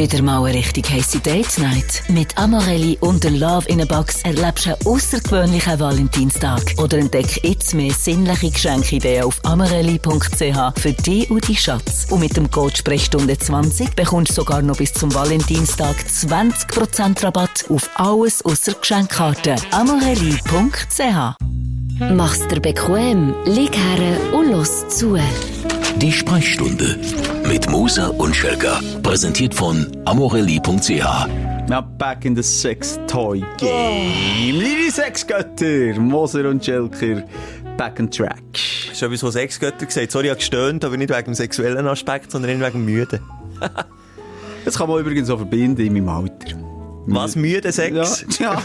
Wieder mal eine richtig heisse Date Night. Mit Amorelli und der Love in a Box erlebst du einen außergewöhnlichen Valentinstag. Oder entdeck jetzt mehr sinnliche Geschenkideen auf amorelli.ch für dich und die Schatz. Und mit dem Code Sprechstunde 20 bekommst du sogar noch bis zum Valentinstag 20% Rabatt auf alles außer Geschenkkarten. amorelli.ch Mach's dir bequem, lieg her und los zu. Die Sprechstunde mit Musa und Schelka. Präsentiert von amorelli.ch. Now back in the sex toy game. Liebe Sexgötter, Moser und Schelker, back on track. Schon etwas, was Sexgötter gesagt Sorry, ich habe gestöhnt, aber nicht wegen dem sexuellen Aspekt, sondern wegen dem Müde. Das kann man übrigens auch verbinden in meinem Alter. Was, müde Sex? Ja, ja.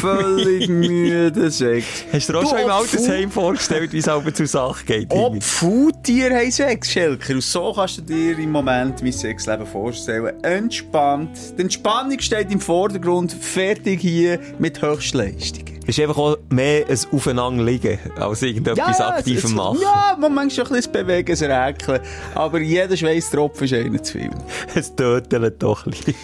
völlig müde Sex. Hast du dir auch schon im Altersheim vorgestellt, wie es aber zur Sache geht? Ob? Faultiere haben Sex, Schelker. Und so kannst du dir im Moment mein Sexleben vorstellen. Entspannt. Die Entspannung steht im Vordergrund. Fertig hier mit Höchstleistungen. Ist einfach auch mehr ein Aufeinanderliegen, als irgendetwas es- es- machen. Ja, man manchmal schon ein bisschen bewegen, ein Räkeln. Aber jeder Schweißtropfen ist einer zu viel. Es tötelt doch ein bisschen.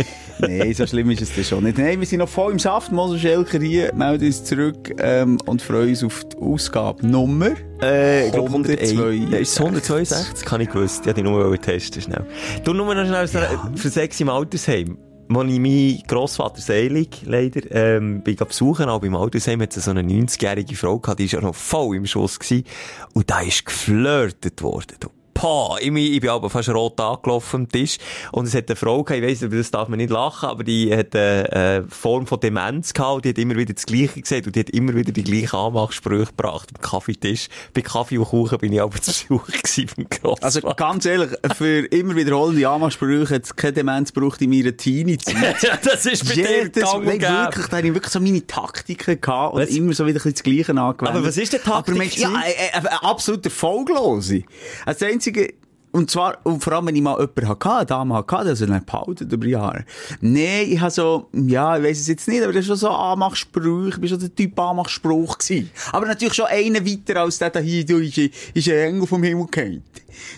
Nein, so schlimm ist es dann schon nicht. Nein, wir sind noch voll im Saft. Mosel Schelker hier, melden uns zurück ähm, und freuen uns auf die Ausgabe Nummer. Äh, ich glaube 162. 102. Ja, ist es 162? Kann ich gewusst. Wollte die Nummer testen schnell. Du nur noch schnell für Sex im Altersheim. Als ich meinen Grossvater selig, leider, ähm, bin besuchen, auch beim Altersheim, hat es so eine 90-jährige Frau gehabt, die war ja noch voll im Schuss gewesen. Und da ist geflirtet worden. Du. Pah, ich, bin- ich bin aber fast rot angelaufen am Tisch. Und es hat eine Frau gehabt, ich weiss, über das darf man nicht lachen, aber die hat eine, Form von Demenz gehabt und die hat immer wieder das Gleiche gesagt und die hat immer wieder die gleichen Anmachsprüche gebracht am Kaffeetisch. Bei Kaffee und Kuchen bin ich aber zu Besuch gewesen beim Grossvater. Also ganz ehrlich, für immer wiederholende Anmachsprüche hat es keine Demenz gebraucht in meiner Teenie-Zeit. ja, das ist bei dir Jedes, gang und nein, wirklich, da hatte ich wirklich so meine Taktiken gehabt und Was? immer so wieder ein bisschen das Gleiche angewendet. Aber was ist denn Taktik Aber ja, gewesen? äh, äh, äh, absolut erfolglose. Also Einzige, und zwar, und vor allem, wenn ich mal jemanden hatte, eine Dame hatte, also einen behalten über Jahre. Nee, ich habe so, ja, ich weiss es jetzt nicht, aber das ist schon so Anmachspruch, ich bin schon der Typ Anmachspruch gewesen. Aber natürlich schon einen weiter als der hier, du, ist, ist ein Engel vom Himmel gefallen.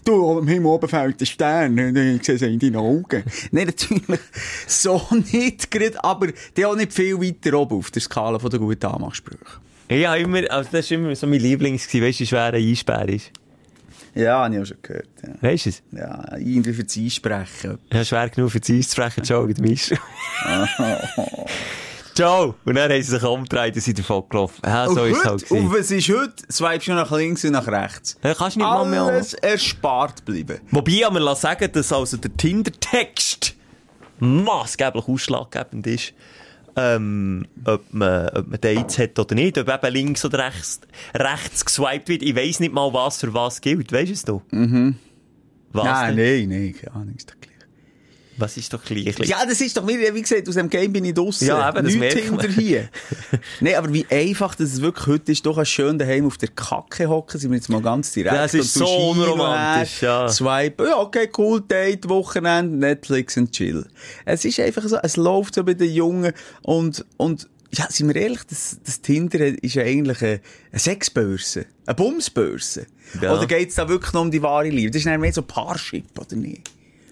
Du, am Himmel oben fällt ein Stern, und ich sehe es in deinen Augen. Nein, natürlich so nicht gerade, aber der auch nicht viel weiter oben auf der Skala von der guten Anmachsprüche. Ja, immer, also das ist immer so mein Lieblings weißt du, wie schwer ein Einsperr ist. Ja, habe ich auch schon gehört. Ja, Weißt du es? ja irgendwie für das Einsprechen. Ja, schwer genug für das Einsprechen, Joe, du bist. Joe! Und dann haben sie sich umgedreht und sind davon gelaufen. Ja, so ist es halt und was ist heute? Swipest du nach links und nach rechts. Ja, kannst nicht mal mehr... Alles erspart bleiben. Wobei, ich mir sagen dass also der Tinder-Text maßgeblich ausschlaggebend ist, ähm, ob man, ob man Dates hat oder nicht, ob eben links oder rechts, rechts geswiped wird. Ich weiss nicht mal, was für was gilt. Weisst du es? Mhm. Was nein, denn? nein, nein, keine Ahnung. Was ist doch gleich? Ja, das ist doch wieder, wie gesagt, aus dem Game bin ich draussen. Ja, eben, das Nichts hinter hier. Nein, aber wie einfach das es wirklich heute ist, doch ein schön daheim auf der Kacke hocken, sind wir jetzt mal ganz direkt. Das ist so unromantisch, ja. Swipe, ja, okay, cool, Date, Wochenende, Netflix und chill. Es ist einfach so, es läuft so bei den Jungen und, und, ja, sind wir ehrlich, das, das Tinder ist ja eigentlich eine, eine Sexbörse. Eine Bumsbörse. Ja. Oder geht's da wirklich noch um die wahre Liebe? Das ist dann mehr so Parship, oder nicht?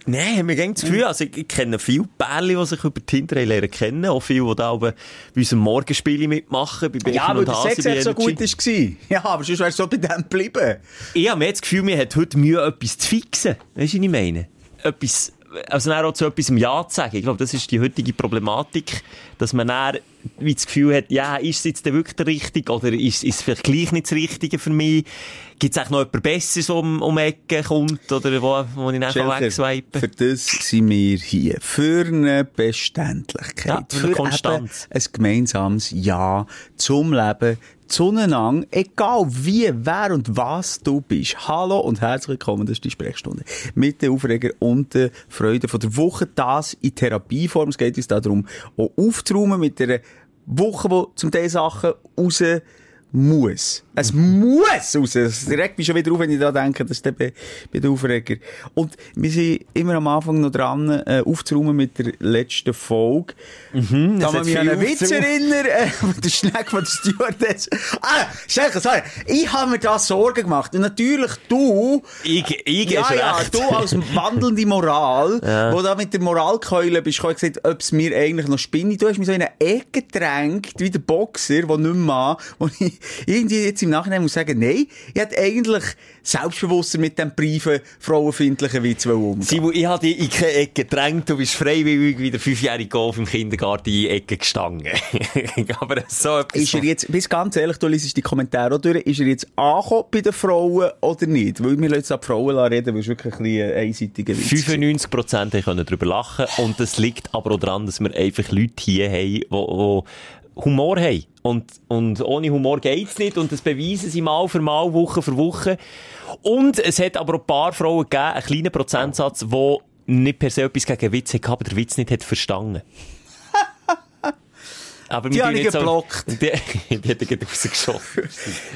Nein, mir ging das Gefühl, also ich, ich kenne viele Pärchen, die sich über Tinder haben lernen kennen, auch viele, die da oben bei unserem Morgenspiel mitmachen, bei Ja, weil der Sex echt so gut war. Ja, aber sonst wärst du so bei dem geblieben. Ich habe mir jetzt das Gefühl, wir haben heute Mühe, etwas zu fixen. Weißt du, was ich meine? Etwas, also dann auch zu etwas Ja zu sagen. Ich glaube, das ist die heutige Problematik, dass man dann wie das Gefühl hat, ja, ist es jetzt wirklich der Richtige oder ist, ist es vielleicht gleich nicht das Richtige für mich? Gibt es eigentlich noch jemand Besseres, um, um die Ecke kommt oder wo, wo ich dann Schelker, wegswipen Für das sind wir hier. Für eine Beständigkeit. Ja, für eine Konstanz. Ein gemeinsames Ja zum Leben, zueinander, egal wie, wer und was du bist. Hallo und herzlich willkommen, das ist die Sprechstunde. Mit den Aufreger und der Freude von der Woche, das in Therapieform. Es geht uns darum, auch aufzuräumen mit der Woche, wo zum Teil Sachen raus muss. Es muss raus. Es regt mich schon wieder auf, wenn ich da denke, das ist der, bei der Aufreger. Und wir sind immer am Anfang noch dran, äh, aufzuräumen mit der letzten Folge. Mhm, da man mich an einen Witz erinnern, äh, der Schneck von der Stewardess. Ah, Schelke, sorry. Ich habe mir da Sorgen gemacht. Und natürlich du. Ich, ich ja, ja, recht. du als wandelnde Moral, Ja. wo da mit der Moralkeule bist, ich gesagt, ob es mir eigentlich noch spinne. Du hast mich so in eine Ecke gedrängt, wie der Boxer, der nicht mehr, wo ich irgendwie jetzt im Nachhinein muss sagen, nein, ich hätte eigentlich selbstbewusster mit dem briefen, frauenfindlichen Witz umgehen. Simon, ich habe dich in keine Ecke gedrängt. Du bist freiwillig wie der fünfjährige Golf im Kindergarten in die Ecke gestanden. Aber so etwas... Ist er jetzt, bis ganz ehrlich, du liest die Kommentare auch durch, ist er jetzt angekommen bei den Frauen oder nicht? Weil wir jetzt an die Frauen reden, weil es wirklich ein bisschen ein einseitiger Witz ist. 95% können darüber lachen. Und das liegt aber auch daran, dass wir einfach Leute hier haben, die Humor haben. Und, und ohne Humor geht's nicht. Und das beweisen sie mal für mal, Woche für Woche. Und es hat aber auch ein paar Frauen gegeben, einen kleinen Prozentsatz, die nicht per se etwas gegen Witz hatten, aber der Witz nicht hat verstanden. Aber Die wir habe tun ich nicht so- geblockt. Die, die hat gerade rausgeschossen.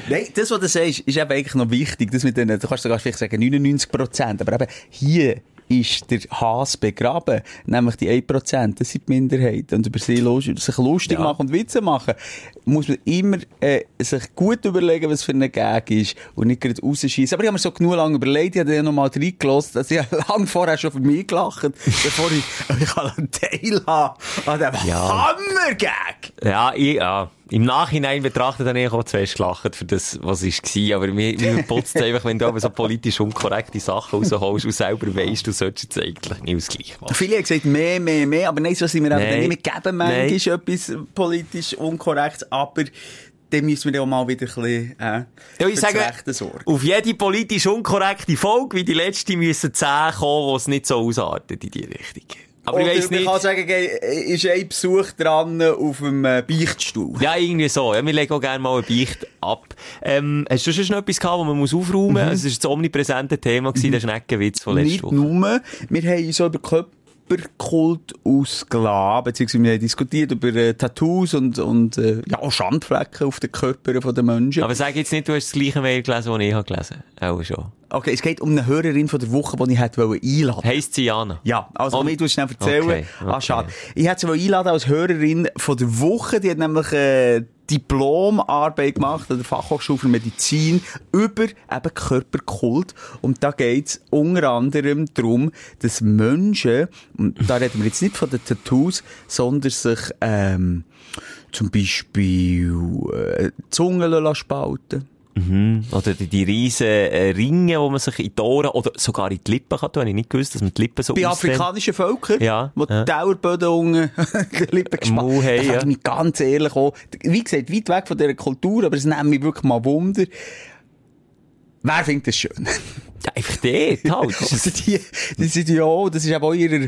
Nein, das, was du sagst, ist eben eigentlich noch wichtig. Das mit den, du kannst sogar vielleicht sagen 99 Prozent. Aber eben hier ist der Hass begraben. Nämlich die 1 Prozent. Das sind die Minderheit. Und über sie sich lustig Ja. machen und Witze machen, muss man immer äh, sich gut überlegen, was für ein Gag ist. Und nicht gerade rausschießen. Aber ich habe mir so genug lange überlegt. Ich habe dann noch mal reingelassen. dass ich lange vorher schon für mich gelacht bevor ich, ich einen Teil haben an diesem Ja. Hammer-Gag. Ja, ich, ja. Im Nachhinein betrachtet habe ich auch zu fest gelacht für das, was es war. Aber mir, mir putzt einfach, wenn du aber so politisch unkorrekte Sachen rausholst und selber weisst, du solltest jetzt eigentlich nicht ausgleich machen. Viele haben gesagt, mehr, mehr, mehr, aber nein, so sind wir eben dann nicht. Wir geben manchmal etwas politisch Unkorrektes, aber dann müssen wir auch mal wieder ein bisschen, äh, Ja, ich sage, auf jede politisch unkorrekte Folge, wie die letzte, müssen 10 kommen, wo es nicht so ausartet in die Richtung. Aber Oder ich man nicht. kann sagen, ist ein Besuch dran auf dem äh, Beichtstuhl. Ja, irgendwie so. Ja, wir legen auch gerne mal ein Beicht ab. Ähm, hast du schon noch etwas gehabt, wo man muss aufräumen muss? Es war das omnipräsente Thema, gewesen, der Schneckenwitz von letzter Nicht Woche. nur, wir haben so über Körperkult ausgeladen, beziehungsweise wir haben diskutiert über äh, Tattoos und, und äh, ja, Schandflecken auf den Körpern der Menschen. Aber sag jetzt nicht, du hast das gleiche Mail gelesen, das ich habe gelesen habe. Auch schon. Okay, es geht um eine Hörerin von der Woche, die ich hätte einladen. Heisst sie Jana? Ja, also ich tu es schnell erzählen. Okay, Ah, okay. schade. Ich hätte sie einladen als Hörerin von der Woche. Die hat nämlich äh, Diplomarbeit gemacht an der Fachhochschule für Medizin über eben Körperkult. Und da geht's unter anderem darum, dass Menschen, und da reden wir jetzt nicht von den Tattoos, sondern sich ähm, zum Beispiel äh, die Zunge lassen spalten Mhm. Oder die, die riesen äh, Ringe, wo man sich in die Ohren oder sogar in die Lippen kann tun. Habe ich nicht gewusst, dass man die Lippen so Bei ausdehnt. afrikanischen Völkern, Ja, wo ja. die Dauerböden unten die Lippen gespannt Mau haben, ich mich ganz ehrlich auch, wie gesagt, weit weg von dieser Kultur, aber es nimmt mich wirklich mal Wunder. Wer findet das schön? Ja, einfach dort halt. Das Also ist- die, die sind ja auch, das ist eben auch in ihrer,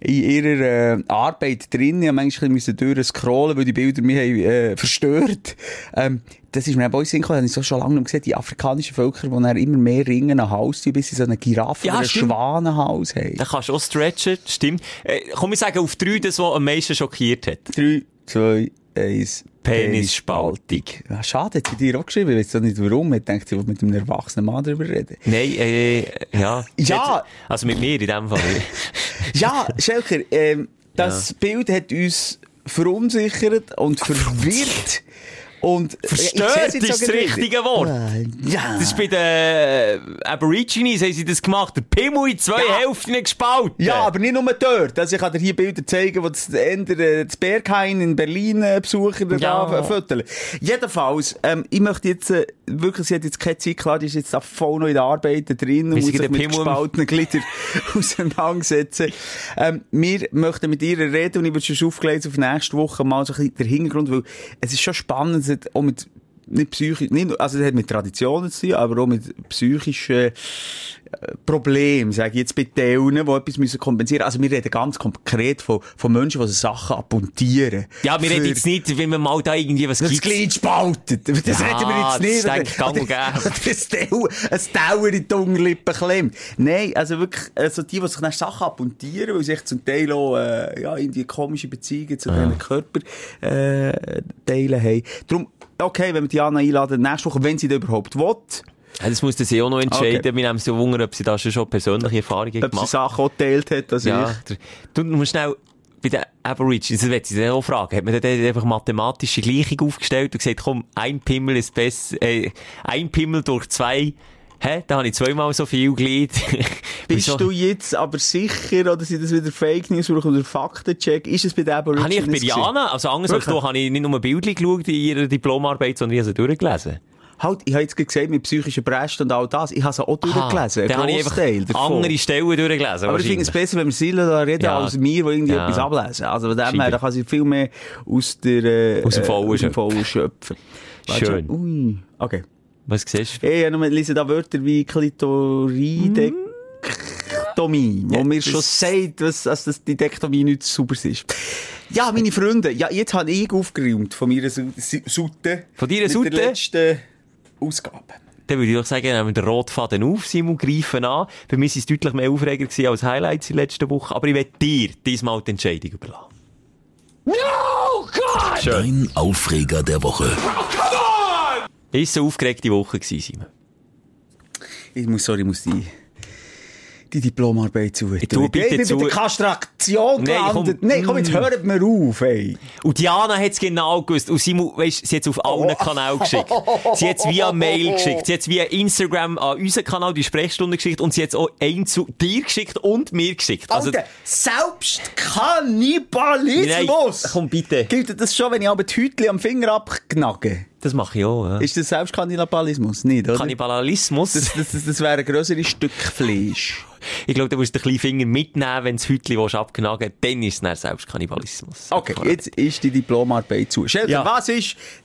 in ihrer äh, Arbeit drin. Ich manchmal müssen durchscrollen, weil die Bilder mich haben, äh, verstört. Ähm, das ist mir eben auch in Sinn gekommen, habe ich so schon lange gesehen, die afrikanischen Völker, die dann immer mehr Ringe an den Hals tun, bis sie so eine Giraffe Ja, oder einen. Schwanenhals haben. Da kannst du auch stretchen, stimmt. Äh, komm, ich sage auf drei das, was am meisten schockiert hat. Drei, zwei, eins. Penisspaltung. Ja, schade, hat sie dir auch geschrieben. Ich weiß auch nicht warum. Ich denke, sie will mit einem erwachsenen Mann darüber reden. Nein, äh, ja. Ja. Also mit mir in dem Fall. Ja, Schelker, ähm, das Bild hat uns verunsichert und verwirrt. Und Verstört ist das richtige Wort. Ja. Das ist bei den äh, Aborigines haben sie das gemacht. Der Pimmel in zwei Ja. Hälften gespalten. Ja, aber nicht nur dort. Also ich kann dir hier Bilder zeigen, wo das Ende, äh, das Berghain in Berlin äh, Besucher Ja. da föteln. Jedenfalls, ähm, ich möchte jetzt, äh, wirklich, sie hat jetzt keine Zeit, klar, die ist jetzt da voll noch in der Arbeit drin und muss sich mit gespaltenen Gliedern auseinandersetzen. Ähm, wir möchten mit ihr reden und ich würde schon aufgelegt auf nächste Woche mal so ein bisschen den Hintergrund, weil es ist schon spannend, es hat auch mit nicht psychisch, nicht, also es hat mit Traditionen zu tun, aber auch mit psychischen äh, Problemen, sage ich jetzt bei Teilen, die etwas müssen kompensieren Also wir reden ganz konkret von, von Menschen, die so Sachen abpuntieren. Ja, wir reden jetzt nicht, wenn man mal da irgendwie was das gibt. Glied spaltet. Das Ja, reden wir jetzt nicht. das denke ich gang und gäbe. Das ein Dauer in die Unterlippe klemmt. Nein, also wirklich, also die, die sich dann Sachen abpuntieren, weil sie echt zum Teil auch, äh, ja, irgendwie komische Beziehungen zu diesen Körperteilen äh, haben. Darum okay, wenn wir Diana einladen, nächste Woche, wenn sie das überhaupt will, Ja, das muss sie auch noch entscheiden. Okay. Wir nehmen so Wunder, ob sie da schon, persönliche Erfahrungen ob sie gemacht Sachen auch geteilt hat, also Ja, ich. du musst schnell, bei den Aborigines, das ich dich auch fragen, hat man da einfach mathematische Gleichung aufgestellt und gesagt, komm, ein Pimmel ist besser, äh, ein Pimmel durch zwei, hä, da habe ich zweimal so viel Glied. Bist du jetzt aber sicher, oder sind das wieder Fake News oder Faktencheck? Ist es bei den Aborigines Habe ich bei? Jana, also anders als du, habe ich nicht nur ein Bild geschaut in ihrer Diplomarbeit, sondern ich habe sie durchgelesen. Halt, ich habe jetzt gesagt, mit psychischen Brästen und all das, ich habe es auch durchgelesen, Dann habe ich einfach davon. andere Stellen durchgelesen. Aber ich finde es besser, wenn wir Silla da reden, Ja. als wir, die irgendwie Ja. etwas ablesen. Also von dem her, da kann sie viel mehr aus der, äh, Aus dem äh, Vollen dem schöpfen. Schön. Ui. Okay. Was siehst du? Hey, ja, nur lese da Wörter wie Klitoridektomie, wo mir schon sagt, was, dass das die Dektomie nicht sauber ist. Ja, meine Freunde, ja, jetzt habe ich aufgeräumt von meiner Su- Su- Sute. Von deiner mit Sute? der letzten Ausgabe. Dann würde ich doch sagen, nehmen wir den Rotfaden auf, Simon, greifen an. Bei mir waren es deutlich mehr Aufreger gewesen als Highlights in der letzten Woche. Aber ich werde dir diesmal die Entscheidung überlassen. Dein Aufreger der Woche. Ist eine aufgeregte Woche gewesen, Simon. Ich muss, sorry, ich muss die, die Diplomarbeit zu. Ich tue bitte ich bin zu- mit der Kastration Nein, komm. gelandet. Nein, komm, jetzt hört mir auf, ey. Und Diana hat es genau gewusst. Und Simon, weisst, sie hat es auf allen Oh. Kanälen geschickt. Sie hat es via Mail geschickt. Sie hat es via Instagram an unseren Kanal, die Sprechstunde geschickt. Und sie hat es auch ein zu dir geschickt und mir geschickt. Also, Alter, selbst Kannibalismus! Nein, komm bitte. Gilt das schon, wenn ich aber die Hütchen am Finger abknacke? Das mache ich auch, ja. Ist das selbst Kannibalismus? Nicht, oder? Kannibalismus. Das, das, das, das wäre ein grösseres Stück Fleisch. Ich glaube, du musst den kleinen Finger mitnehmen, wenn das Hütchen abknagen willst. Dann ist es dann selbst Kannibalismus. Okay, jetzt ist die Diplomarbeit zu. Schelter, Ja. was war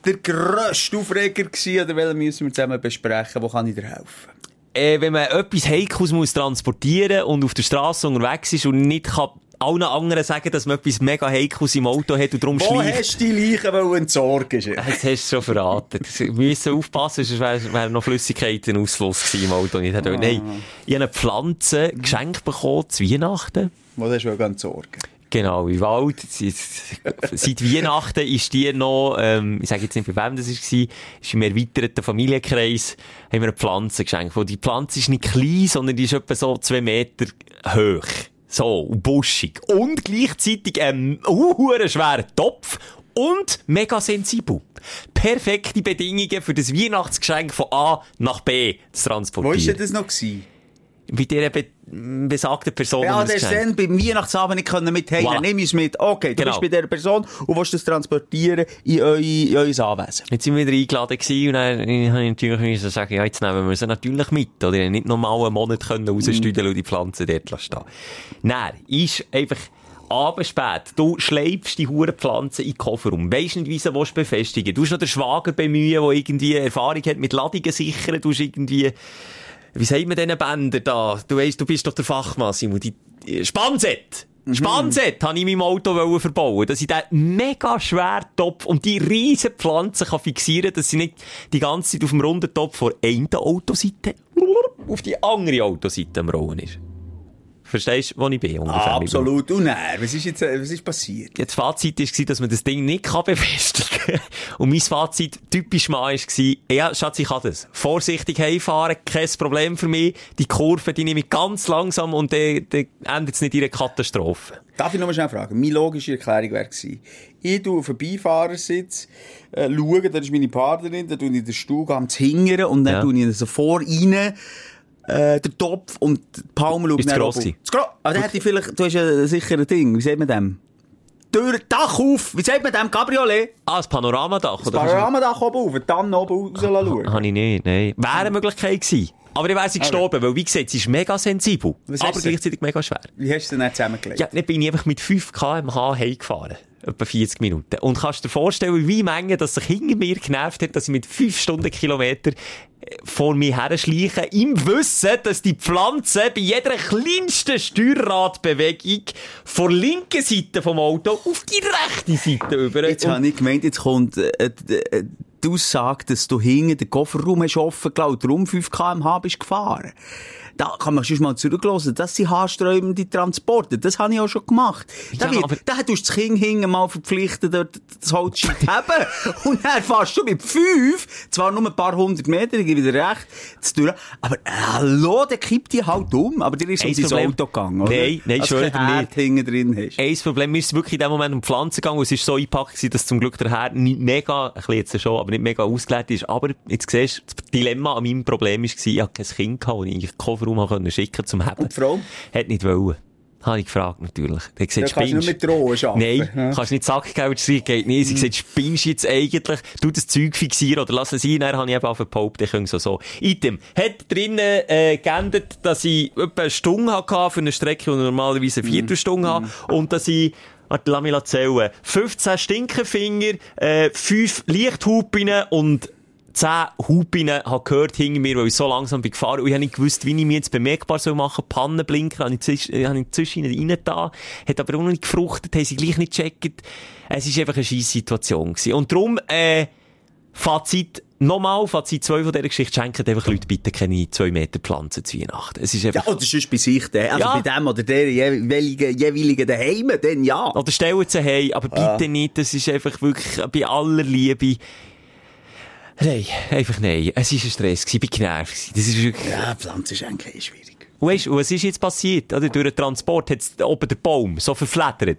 der grösste Aufreger gewesen, oder welchen müssen wir zusammen besprechen? Wo kann ich dir helfen? äh, wenn man etwas Heikles muss transportieren und auf der Straße unterwegs ist und nicht kann allen anderen sagen, dass man etwas mega Heikles im Auto hat und darum Wo schleicht. hast du die Leichen entsorgen? Jetzt hast du schon verraten. Wir müssen aufpassen, sonst wäre wär noch Flüssigkeitenausfluss gewesen im Auto. Ich hätte, nein, ich habe eine Pflanze geschenkt bekommen zu Weihnachten. Wo hast du entsorgen? Genau, im Wald. Seit, Weihnachten ist die noch, ähm, ich sage jetzt nicht, bei wem das war, ist im erweiterten Familienkreis, haben wir eine Pflanze geschenkt. Die Pflanze ist nicht klein, sondern die ist etwa so zwei Meter hoch. So, buschig. Und gleichzeitig ein uh, schwerer Topf und mega sensibel. Perfekte Bedingungen für das Weihnachtsgeschenk von A nach B zu Wo transportieren. war denn das noch? Gewesen? Bei dieser be besagten Person. Ja, der ist dann beim Weihnachtsabend nicht können mit hey, Voilà. nimm es mit. Okay, du Genau. bist bei dieser Person und willst das transportieren in euer, in euer Anwesen. Jetzt sind wir wieder eingeladen gewesen und dann habe ich natürlich müssen sagen, ja, jetzt nehmen wir sie natürlich mit, oder? Nicht normal einen Monat können rausstüdeln und die Pflanzen dort lassen stehen. Nein, ist einfach abends spät. Du schleifst die hure Pflanze in den Kofferraum. Weisst nicht, wie sie willst befestigen. Du hast noch den Schwager bemühen, der irgendwie Erfahrung hat mit Ladungen sichern. Du hast irgendwie, wie sagt man diesen Bänder da? Du weisst, du bist doch der Fachmann, Simon. Die, die Spannset! Spannset habe ich in meinem Auto verbauen, dass ich den mega schweren Topf und die riesen Pflanzen kann fixieren, dass sie nicht die ganze Zeit auf dem runden Topf von einer Autoseite auf die andere Autoseite am Rollen ist. Verstehst du, wo ich bin? ungefähr? Absolut. Und nein, was ist jetzt, äh, was ist passiert? Das Fazit war, dass man das Ding nicht kann befestigen kann. Und mein Fazit, typisch mal, war, ja, Schatz, ich kann das. Vorsichtig heimfahren, kein Problem für mich. Die Kurve, die nehme ich ganz langsam und dann, dann endet es nicht in einer Katastrophe. Darf ich noch mal schnell fragen? Meine logische Erklärung wäre gewesen, ich tue auf den Beifahrersitz, äh, schaue, da ist meine Partnerin, dann tue ich den Stuhl ganz hingern und dann Ja. tue ich so vor rein, äh, den Topf und Palme schaut oben. gewesen? Zu gross. Aber dann hätte ich vielleicht, du hast ja sicher ein Ding, wie sagt man dem? Tür, Dach auf, wie sagt man dem? Cabriolet? Ah, das Panoramadach, Das oder? Panoramadach oben auf, dann oben raus schauen. Habe ich nicht, nein. Wäre eine Möglichkeit gewesen. Aber dann wäre sie gestorben, weil, wie gesagt, sie ist mega sensibel. Was aber gleichzeitig mega schwer. Wie hast du denn dann zusammengelegt? Ja, dann bin ich einfach mit 5 km/h heimgefahren. Etwa 40 Minuten. Und kannst dir vorstellen, wie Menge, dass sich hinter mir genervt hat, dass ich mit 5 Stundenkilometer äh, vor mir her schleiche, im Wissen, dass die Pflanze bei jeder kleinsten Steuerradbewegung von linken Seite vom Auto auf die rechte Seite über. Jetzt habe ich gemeint, jetzt kommt äh, äh, die Aussage, dass du hinten den Kofferraum hast offen gelassen und darum 5 km/h bist gefahren. Da kann man schon mal zurücklassen. Das sind haarsträubende Transporte. Das habe ich auch schon gemacht. Da, Ja, wird, aber- da tust du das Kind hinten mal verpflichtet, dort das Holzscheit zu haben. Und dann fährst du mit fünf, zwar nur ein paar hundert Meter, ich gebe dir recht, zu tun. Aber, hallo, der kippt die halt um. Aber dir ist um Ein dein Auto gegangen, oder? Nein, nein, kein dir Herd hinten drin hast. Ein Problem, ist wirklich in dem Moment um Pflanzen gegangen, es ist so eingepackt dass zum Glück der Herr nicht mega, ein bisschen jetzt schon, aber nicht mega ausgelegt ist. Aber jetzt siehst du, das Dilemma an meinem Problem war, ich hatte kein Kind, gehabt, ich habe können schicken zum Heben. Und die Frau? Hat nicht wollen. Habe ich gefragt, natürlich. Der gesagt, Da kannst du nur spinnst. mit Drohen arbeiten. Nein, Ja. kannst nicht Sackgeld schreiben, geht nicht. Sie gesagt, spinnst jetzt eigentlich, du das Zeug fixieren oder lass es sein, dann habe ich eben auf ich könnte so so. Item. Hat drinnen, äh, geändert, dass ich etwa eine Stunde hatte für eine Strecke, die normalerweise eine Viertelstunde habe, und dass ich Warte, lass mich zählen. 15 Stinkefinger, äh, 5 Lichthupen und 10 Hupen habe gehört hinter mir, weil ich so langsam bin gefahren und ich habe nicht gewusst, wie ich mich jetzt bemerkbar soll machen. Pannenblinker habe ich, zwischen ihnen rein da, hat aber auch noch nicht gefruchtet, haben sie gleich nicht gecheckt. Es ist einfach eine scheisse Situation gewesen. Und darum, äh, Fazit, nochmal, Fazit 2 von dieser Geschichte, schenken einfach Leute bitte keine 2 Meter Pflanzen zu Weihnachten. Es ist Ja, einfach, oder sonst bei sich, der. also Ja. bei dem oder der jeweiligen, jeweiligen daheim, dann ja. oder stellen sie hey, aber bitte nicht, das ist einfach wirklich bei aller Liebe, Nein, einfach nein. Es war ein Stress, ich bin genervt. Das ist wirklich... Ja, Pflanzen schenken ist schwierig. Und Weißt du, was ist jetzt passiert? Oder durch den Transport hat oben der Baum so verflattert.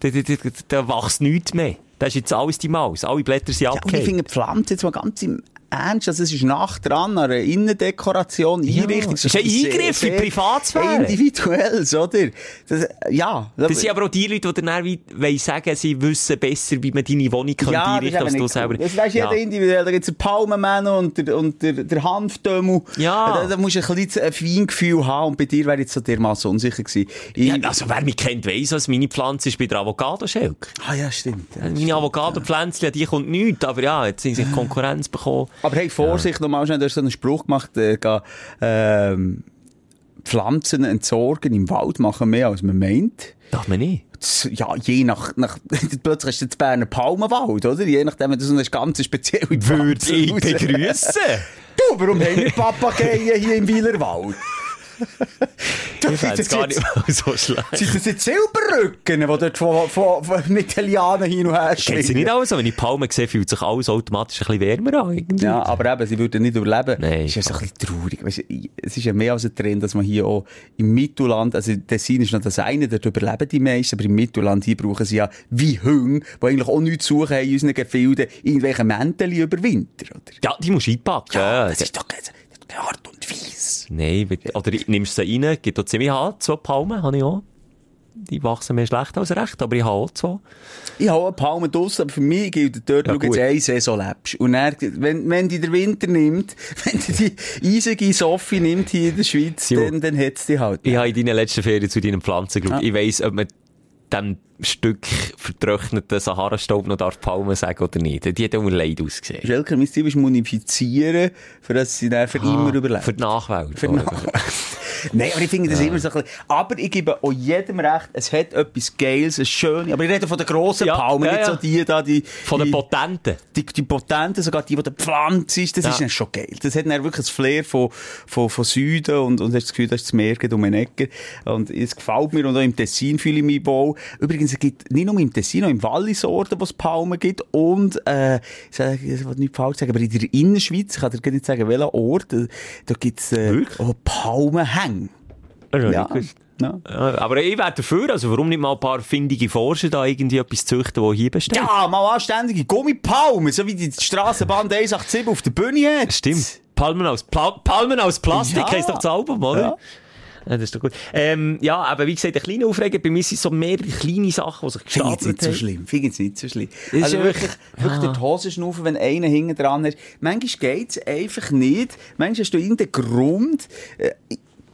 Da, da, da, da wächst nichts mehr. Da ist jetzt alles die Maus. Alle Blätter sind Ja, und ich abgehängt. finde Pflanzen jetzt mal ganz im Ernst, also es ist nach dran an einer Innendekoration, Einrichtung. es ist ein Eingriff in die Privatsphäre. Individuelles, oder? Das, ja. Das sind aber auch die Leute, die dann wollen sagen, sie wissen besser, wie man deine Wohnung ja, einrichten das kann, ist als du selber. Das weisst Ja. jeder individuell. Da gibt's den Palmenmänner und der, und der, der Hanfdömmel. Ja. Da, da musst du ein bisschen ein Feingefühl haben und bei dir wäre jetzt so dermaßen unsicher gewesen. Ich, Ja, also wer mich kennt, weiss, was meine Pflanze ist bei der Avocado-Schelke. ah ja, stimmt. Ja. Meine Avocado-Pflänzchen, die kommt nichts, aber ja, jetzt sind sie Konkurrenz bekommen. Aber hey, Vorsicht, nochmal schnell, du hast einen Spruch gemacht, äh, ähm, Pflanzen entsorgen im Wald machen mehr als man meint. Darf man nicht. Das- Ja, je nach, nach plötzlich hast du den Berner Palmenwald, oder? Je nachdem, wenn du so eine ganz spezielle Würde ich begrüßen. Du, warum haben wir Papageien hier im Wielerwald? Du, Ich fände es gar nicht mal so schlecht. Sind das jetzt Silberrücken, die dort von, von, von Italianen hin und her schwingen? nicht alles so? Wenn ich Palmen sehe, fühlt sich alles automatisch ein bisschen wärmer an. irgendwie. Ja, aber eben, sie würden nicht überleben. Nein, Das ist ja so ein bisschen traurig. Weißt, es ist ja mehr als ein Trend, dass man hier auch im Mittelland, also Tessin ist noch das eine, dort überleben die meisten, aber im Mittelland hier brauchen sie ja wie Hunde, die eigentlich auch nichts zu suchen haben in unseren Gefilden, irgendwelche Mäntel über Winter, oder? Ja, die musst du einpacken. Ja, das ist doch keine Art und Weise. Nein, oder nimmst sie rein, gibt auch ziemlich hart, so Palmen habe ich auch. Die wachsen mehr schlecht als recht, aber ich habe auch zwei. Ich habe einen Palmen draussen, aber für mich gilt dort, Ja, schau jetzt eine Saison lebst. Und dann, wenn, wenn die der Winter nimmt, wenn die die eisige Sophie nimmt hier in der Schweiz, Jo. dann, dann hat's die halt. Ich habe in deinen letzten Ferien zu deinen Pflanzen geschaut. Ja. Ich weiss, ob man dem Stück vertrockneten Sahara-Staub noch darf Palmen sagen oder nicht. Die hat immer leid ausgesehen. Schelker, mein Ziel ist munifizieren, für dass sie dann für immer überleben. Ah, Für die Nachwelt. Für oder? Nach- Nein, aber ich finde das immer so ein bisschen, aber ich gebe auch jedem recht, es hat etwas Geiles, es schön, aber ich rede von den grossen Ja, Palmen, ja, nicht ja. so die da, die, Von den Potenten. die, die Potenten, sogar die, die der Pflanze ist, das Ja. ist dann schon geil. Das hat dann wirklich ein Flair von, von, von Süden und, und hast das Gefühl, das ist das Meer geht um eine Ecke. Und es gefällt mir und auch im Tessin fühle ich mich wohl. Übrigens, es gibt nicht nur im Tessin, auch im Wallis Orten, wo es Palmen gibt und, äh, ich sage, ich will nicht falsch sagen, aber in der Innerschweiz, ich kann dir gar nicht sagen, welcher Ort, äh, da gibt's, äh, auch Palmenhänge. Also, Ja. Ja. Ja, aber ich wäre dafür, also warum nicht mal ein paar findige Forscher da irgendwie etwas züchten, die hier bestehen? Ja, mal anständige Gummipalmen, so wie die Strassenbahn 187 auf der Bühne hat. Stimmt. Palmen aus, Pla Palmen aus Plastik Ja. heisst doch das Album, oder? Ja. Ja, das ist doch gut. Ähm, ja, aber wie gesagt, ein kleiner Aufreger. Bei mir sind so mehrere kleine Sachen, die sich Finde ich jetzt gestapelt nicht so haben. schlimm. Finde ich nicht so schlimm. ist Also ja wirklich, wirklich- wirklich durch die Hose schnaufen, wenn einer hinten dran ist. Manchmal geht's einfach nicht. Manchmal hast du irgendeinen Grund. Äh,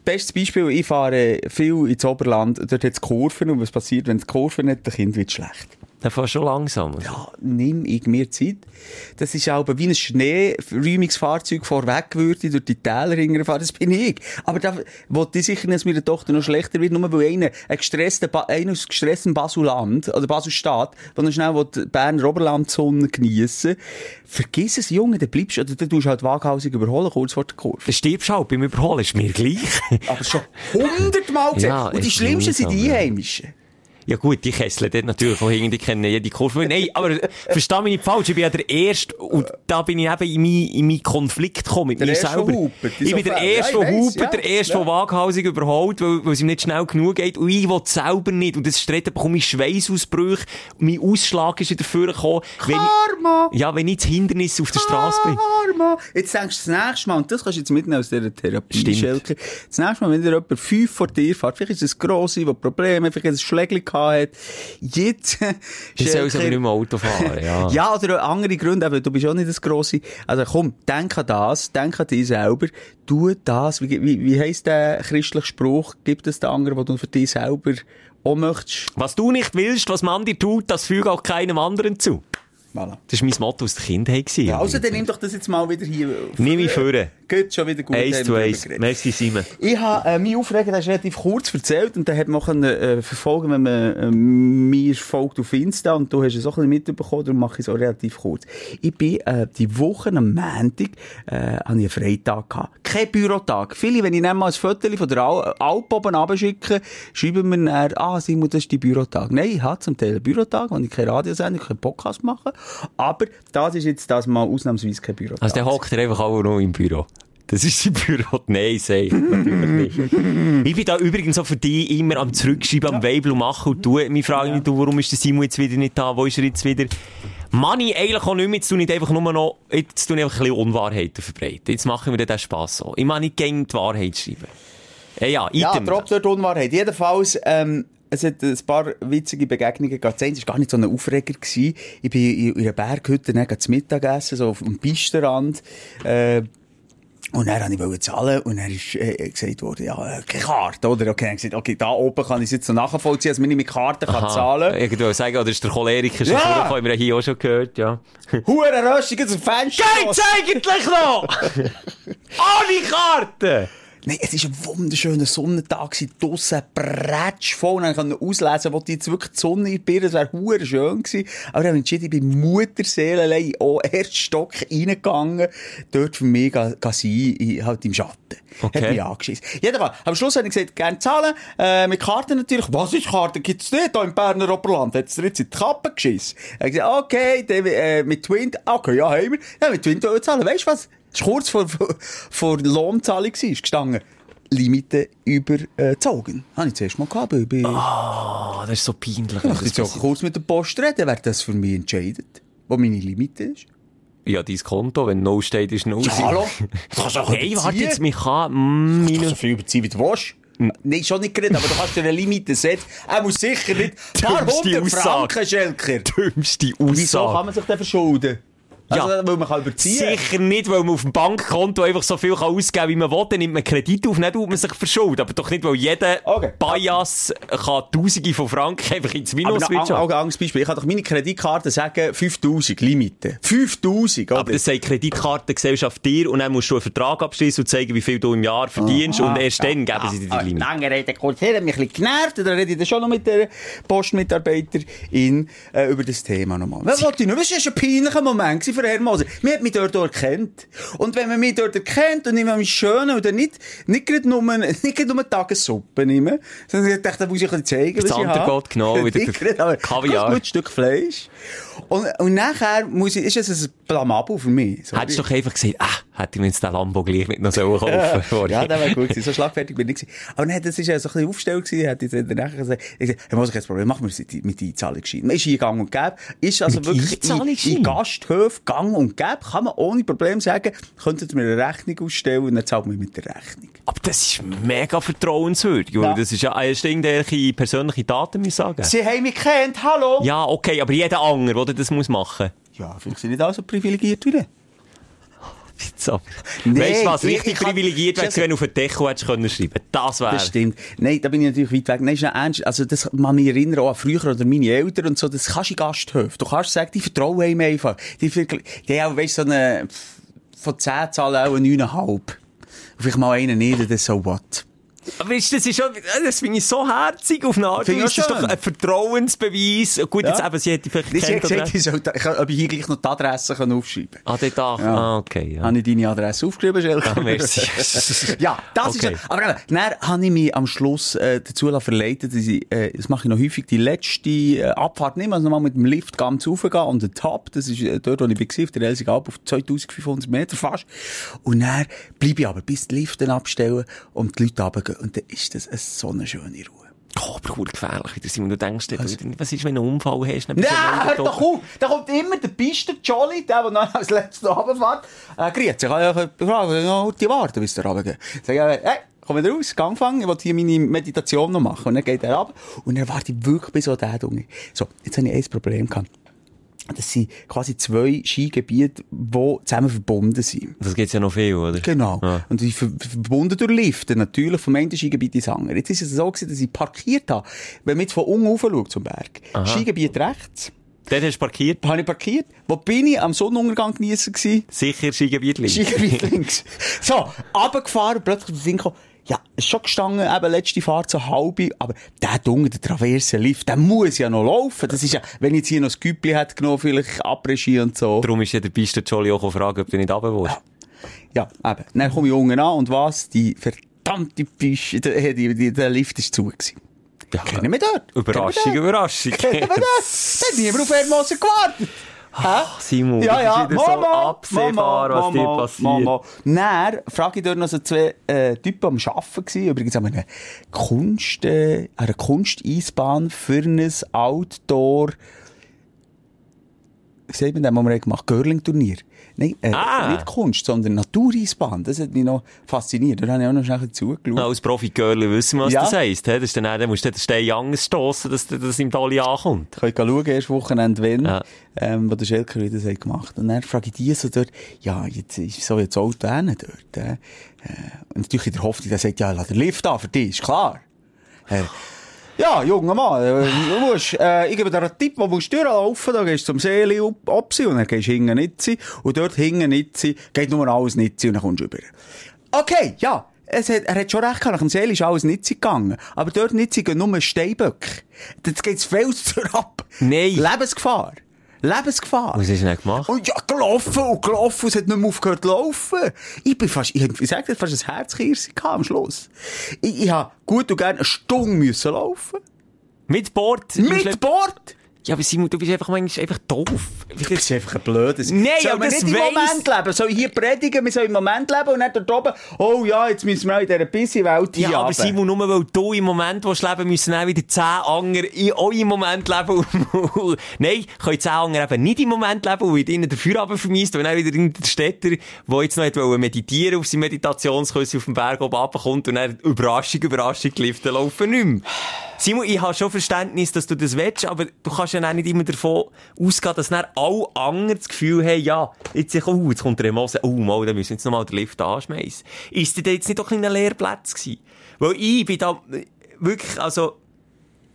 Bestes Beispiel, ich fahre viel ins Oberland, dort hat es Kurven und was passiert, wenn es Kurven hat, dem Kind wird schlecht. Dann fährst du schon langsam. Ja, nimm ich mir Zeit. Das ist auch wie ein Schneeräumungsfahrzeug vorweg würde durch die Täler hinterfahren. Das bin ich. Aber da wollte ich sicher dass meine Tochter noch schlechter wird, nur weil einer, ein gestresster, einer aus gestressten Basuland, oder Baselstadt, der noch schnell will Berner Oberland-Sonne geniessen Vergiss es, Junge, dann bleibst du, oder dann tust du halt waghalsig überholen, kurz vor der Kurve. Dann stirbst halt beim Überholen, ist mir gleich. Aber schon hundertmal gesehen. Ja, Und die Schlimmsten sind die. Einheimischen. Ja gut, die Kesseln dort natürlich von hinten, die kennen jede Kurve. Nein, aber versteh mich nicht falsch, ich bin ja der Erste, und da bin ich eben in meinen in mein Konflikt gekommen mit Der mir selber. hupert, Ich bin der. Erste, der hupert, ja, der Erste, ja. der waghalsig überholt, weil, weil es ihm nicht schnell genug geht, und ich will selber nicht. Und das Streit bekomme ich Schweißausbrüche, mein Ausschlag ist wieder vorgekommen. Wenn Karma! ich, ja, wenn ich das Hindernis auf der Straße bin. Karma! Jetzt denkst du das nächste Mal, und das kannst du jetzt mitnehmen aus dieser Therapie, Stimmt. Schelker. Das nächste Mal, wenn dir jemand fünf vor dir fährt, vielleicht ist es gross, der Probleme, vielleicht ein Schlägli hat. Jetzt, Ich soll Schelker- nicht mehr Auto fahren, ja. Ja, oder andere Gründe, aber du bist auch nicht das Grosse. Also komm, denk an das, denk an dich selber, tu das, wie, wie, wie heisst der christliche Spruch, gibt es den anderen, wo du für dich selber auch möchtest? Was du nicht willst, was man dir tut, das füge auch keinem anderen zu. Voilà. Das war mein Motto aus der Kindheit. Ja, also dann nimm doch das jetzt mal wieder hier. Nimm mich vorne. Geht schon wieder gut. Eins zu eins. Merci, Simon. Ich habe äh, meinen Aufreger, ist relativ kurz erzählt und den hat man können, äh, verfolgen, wenn man äh, mir folgt auf Insta und du hast es auch ein bisschen mitbekommen, darum mache ich es auch relativ kurz. Ich bin äh, die Woche am Montag äh, ich einen Freitag gehabt. Kein Bürotag. Viele, wenn ich dann mal ein Foto von der Al Alp oben runterschicke, schreiben mir dann, ah, Simon, das ist die Bürotag. Nein, ich habe zum Teil einen Bürotag, wo ich kein Radiosendung, keinen Podcast machen aber das ist jetzt das mal ausnahmsweise kein Bürotag. Also, der hockt er einfach auch noch im Büro. Das ist sein Büro. Nein, sei natürlich nicht. Ich bin da übrigens auch für dich immer am Zurückschreiben, am Weibel machen und tun. Mich frage mich, du, warum ist der Simon jetzt wieder nicht da? Wo ist er jetzt wieder? Ich eigentlich auch nicht mehr. Jetzt tue ich einfach nur noch, jetzt tue ich einfach ein bisschen Unwahrheiten verbreiten. Jetzt machen wir den Spass so. Ich meine nicht gegen die Wahrheit schreiben. Ja, ja, Ja, item. trotz der Unwahrheit. Jedenfalls, ähm, es hat ein paar witzige Begegnungen gegeben. Das war gar nicht so ein Aufreger. Gewesen. Ich bin in in einer Berghütte dann zu Mittag essen, so auf dem Pistenrand. Äh, und dann wollte ich zahlen und dann ist äh, gesagt worden, ja, äh, keine Karte, oder? Okay, dann gesagt, okay, da oben kann ich es jetzt so nachvollziehen, dass man nicht mit Karte kann zahlen Ich würde sagen, oder ist der Choleriker schon Ja! vorgekommen? Wir haben hier auch schon gehört, ja. Hure zum Fenster. Geht's eigentlich noch? Alle Karten! Nein, es war ein wunderschöner Sonnentag, draussen voll, und dann konnte ich auslesen, wo jetzt wirklich die Sonne in die Birne, es wäre hure schön gewesen. Aber ich habe entschieden, ich bin Mutterseelenlei auch erst Stock reingegangen, dort für mich sein, in- halt im Schatten. Okay. Hat mich angeschissen. Jedenfalls, am Schluss habe ich gesagt, gerne zahlen, äh, mit Karten natürlich. Was ist Karte? Gibt's nicht, hier im Berner Oberland. Hat es dir jetzt in die Kappe geschissen? Hat gesagt, okay, dann, äh, mit Twint, okay, ja, haben wir. Ja, mit Twint zahlen. Weißt du was? War kurz vor, vor, Lohnzahlung, ist gestanden. Limite überzogen. Habe ich zuerst mal gehabt, ich bin... Ah, das ist so peinlich. ich jetzt auch kurz mit der Post reden, wer das für mich entscheidet. Wo meine Limite ist. Ja, dein Konto, wenn No steht, ist No. Ja, hallo? Du kannst auch Hey, warte jetzt, mich kann, mm, Du kannst so viel überziehen, wie du willst. Nein, schon nicht geredet, aber du kannst dir eine Limite setzen. Er muss sicher nicht ein paar hundert Aussage. Franken, Schelker. dümmste Wieso kann Aussage. man sich denn verschulden? Also, Ja. weil man kann überziehen. Sicher nicht, weil man auf dem Bankkonto einfach so viel kann ausgeben kann, wie man will. Dann nimmt man Kredit auf, nicht, weil man sich verschuldet. Aber doch nicht, weil jeder Okay. Bias kann Tausende von Franken einfach ins Aber Minus noch, auch ein anderes Beispiel. Ich kann doch meine Kreditkarte sagen, 5000 Limite. 5000, oder? Aber das sagt Kreditkartengesellschaft dir und dann musst du einen Vertrag abschließen und zeigen, wie viel du im Jahr verdienst und erst dann geben sie dir die Limite. Lange Rede, kurz her, hat mich ein bisschen genervt. Dann rede ich dann schon noch mit der Postmitarbeiterin äh, über das Thema nochmal. Was wollte ich noch? Das war ein peinlicher Moment gewesen für Moser. Man hat mich dort erkannt. Und wenn man mich dort erkennt und ich mich schön oder nicht, nicht gerade nur, nicht gerade nur Tagessuppe nehmen, sondern ich dachte, da muss ich ein bisschen zeigen, was Das ich habe. genau wieder gerade, Kaviar. Ein gutes Stück Fleisch. Und, und nachher muss ich, ist es ein Blamabo für mich. So Hättest du doch einfach gesagt, ah, hätte ich mir jetzt den Lambo gleich nicht noch sollen kaufen ja, das wäre gut gewesen. So schlagfertig bin ich gewesen. Aber nein, das ist ja so ein bisschen aufgestellt gewesen. Hat ich dann nachher gesagt, ich gesagt, hey, muss ich kein Problem, machen wir es mit- mit Einzahlungsschein. Man ist hier gang und gäbe. Ist also Mit wirklich in, in Gasthöfen gang und gäbe. Kann man ohne Problem sagen, könntet mir eine Rechnung ausstellen und dann zahlt man mit der Rechnung. Aber das ist mega vertrauenswürdig. weil Ja. Das ist ja erst irgendwelche persönliche Daten, muss ich sagen. Sie haben mich kennt, hallo? Ja, okay, aber jeder andere, der das muss machen Ja, vielleicht sind nicht alle so privilegiert wie ich. Nee, weißt du was? ich- Richtig ich privilegiert Scheiße. wenn du auf den Deckel hättest können schreiben. Das wäre. Das stimmt. Nein, da bin ich natürlich weit weg. Nein, ist ernst. Also, das man mich erinnern auch an früher oder meine Eltern und so. Das kannst du in Gasthöfen. Du kannst sagen, die vertrauen ihm einfach. Die, die haben, weißt du, so eine, von 10 zahlen auch eine 9,5. Vielleicht mal einen nicht, das so what. Aber weißt du, das ist schon, das finde ich so herzig auf eine Art. Finde ich Das ist doch ein Vertrauensbeweis. Gut, jetzt Ja. eben, sie hätte vielleicht gekannt gesagt, ich soll, ich, ob ich hier gleich noch die Adresse kann aufschreiben kann. Ah, dort auch. Ja. Ah, okay, ja. Habe ich deine Adresse aufgeschrieben, Schelke? Ah, merci. ja, das Okay. ist, aber eben, dann habe ich mich am Schluss, äh, dazu verleitet, dass ich, äh, das mache ich noch häufig, die letzte äh, Abfahrt nehmen, also nochmal mit dem Lift ganz raufgehen und den Top, das ist äh, dort, wo ich war, auf der Elsig Alp, auf 2500 Meter fast. Und dann bleibe ich aber, bis die Lift dann abstellen und die Leute runtergehen. Und dann ist das eine so eine schöne Ruhe. Oh, aber gefährlich Simon. Du denkst, dir, was ist, wenn du einen Unfall hast? Nein, hör doch auf! Da kommt immer der Pister Jolly, der, der noch als letzter runterfährt. Äh, grüezi, kann ich fragen, noch die warten, bis der runtergeht. Sag ich, äh, hey, komm wieder raus, Gang fangen, ich will hier meine Meditation noch machen. Und dann geht er runter und dann warte ich wirklich bis so der Dunge. So, jetzt habe ich ein Problem gehabt. Das sind quasi zwei Skigebiete, die zusammen verbunden sind. Das gibt's ja noch viel, oder? Genau. Ja. Und die ver verbunden durch Lifte, natürlich, vom einen Skigebiet ins andere. Jetzt ist es so gewesen, dass ich parkiert habe. Wenn man jetzt von unten rauf schaut zum Berg. Skigebiet rechts. Dort hast du parkiert. habe ich parkiert. Wo bin ich? Am Sonnenuntergang geniessen gewesen. Sicher Skigebiet links. Skigebiet links. So, runtergefahren, plötzlich den Sinn gekommen, ja, ist schon gestanden, eben letzte Fahrt so halbe, aber der Dunge, der Traversenlift, der muss ja noch laufen. Das ist ja, wenn ich jetzt hier noch das Güppli hätte genommen, vielleicht Après-Ski und so. Darum ist ja der Piste Jolly auch gefragt, ob du nicht runter willst. Ja, eben. Dann komme ich unten an und was? Die verdammte Pische, der, die, der Lift ist zu gewesen. Ja, Kennen wir dort? Überraschung, Überraschung. Kennen wir dort? Da hat niemand auf Hermosen gewartet. Hä? Simon, Ja, ja, das ist wieder so Mama, absehbar, Mama, was dir Mama, passiert. Mama. Dann frage ich dort noch so zwei äh, Typen am Arbeiten gewesen, übrigens an einer Kunst, äh, an einer Kunsteisbahn für ein Outdoor, wie sagt man das, was wir gemacht haben? Girling-Turnier. Nein, äh, Ah. nicht Kunst, sondern Natureisbahn. Das hat mich noch fasziniert. Da habe ich auch noch schnell zugeschaut. Als Profi-Girl wissen wir, was Ja. das heisst. Das ist dann, dann musst du den Stein anders stossen, dass das im Dolly ankommt. Ich kann schauen, erst Wochenende, wenn, Ja. ähm, wo der Schelker das hat gemacht Und dann frage ich die so dort, ja, jetzt ist so jetzt hin dort, äh, und natürlich in der Hoffnung, der sagt, ja, lass den Lift an für dich, ist klar. Äh, ja, junger Mann, äh, du musst, äh, ich gebe dir einen Tipp, wo musst du durchlaufen, da gehst du zum Seeli Opsi und dann gehst du hinten Nitzi und dort hinten Nitzi geht nur alles Nitzi und dann kommst du rüber. Okay, ja. Es hat, er hat schon recht gehabt, nach dem Seeli ist alles Nitzi gegangen. Aber dort Nitzi gehen nur Steinböcke. Jetzt geht's Felstür ab. Nein. Lebensgefahr. Lebensgefahr. Was hast du denn gemacht? Und ja, gelaufen und gelaufen, es hat nicht mehr aufgehört zu laufen. Ich bin fast, ich, ich sag dir, fast ein Herzkirschen gehabt am Schluss. Ich, ich hab gut und gerne eine Stunde müssen laufen. Mit Bord? Mit Bord. Ja, aber Simon, du bist einfach manchmal einfach doof. Das ist einfach ein blödes. Nein, Soll aber nicht im weiss- Moment leben. Soll hier predigen, wir sollen im Moment leben und nicht dort oben, oh ja, jetzt müssen wir auch in dieser busy Welt Ja, aber. Simon, nur weil du im Moment willst leben müssen auch wieder zehn andere in eurem Moment leben. Nein, können zehn andere eben nicht im Moment leben und ihnen der Feierabend vermisst und dann wieder der Städter, der jetzt noch meditieren auf seinem Meditationskurs auf dem Berg oben runterkommt und dann Überraschung, Überraschung, die Lifte laufen nicht mehr. Simon, ich habe schon Verständnis, dass du das willst, aber du kannst ja auch nicht immer davon ausgehen, dass dann alle anderen das Gefühl haben, ja, jetzt, oh, jetzt kommt der Emotion, oh, mal, dann müssen wir jetzt nochmal den Lift anschmeißen. Ist denn jetzt nicht doch ein kleiner Lehrplatz gewesen? Weil ich bin da wirklich, also,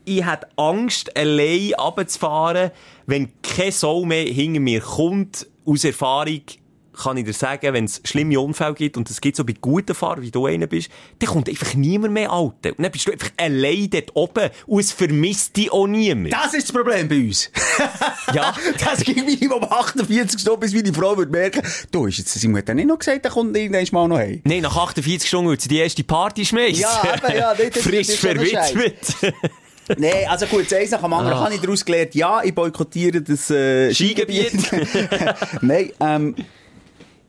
ich hatte Angst, allein runterzufahren, wenn kein Soul mehr hinter mir kommt. Aus Erfahrung kann ich dir sagen, wenn es schlimme Unfälle gibt, und das gibt so bei guten Fahrern, wie du einer bist, dann kommt einfach niemand mehr Alter. Und dann bist du einfach allein dort oben und es vermisst dich auch niemand. Das ist das Problem bei uns. Ja. das ging Minimum 48 Stunden, bis meine Frau wird merken, du, ist jetzt, Simon hat ja nicht noch gesagt, der kommt irgendwann mal noch heim. Nein, nach 48 Stunden wird sie die erste Party schmeißen. Ja, eben, ja, ist- Frisch verwitwet. Nee, also gut, eins nach dem anderen habe ich daraus gelernt, ja, ich boykottiere das äh, Skigebiet. Nein, ähm,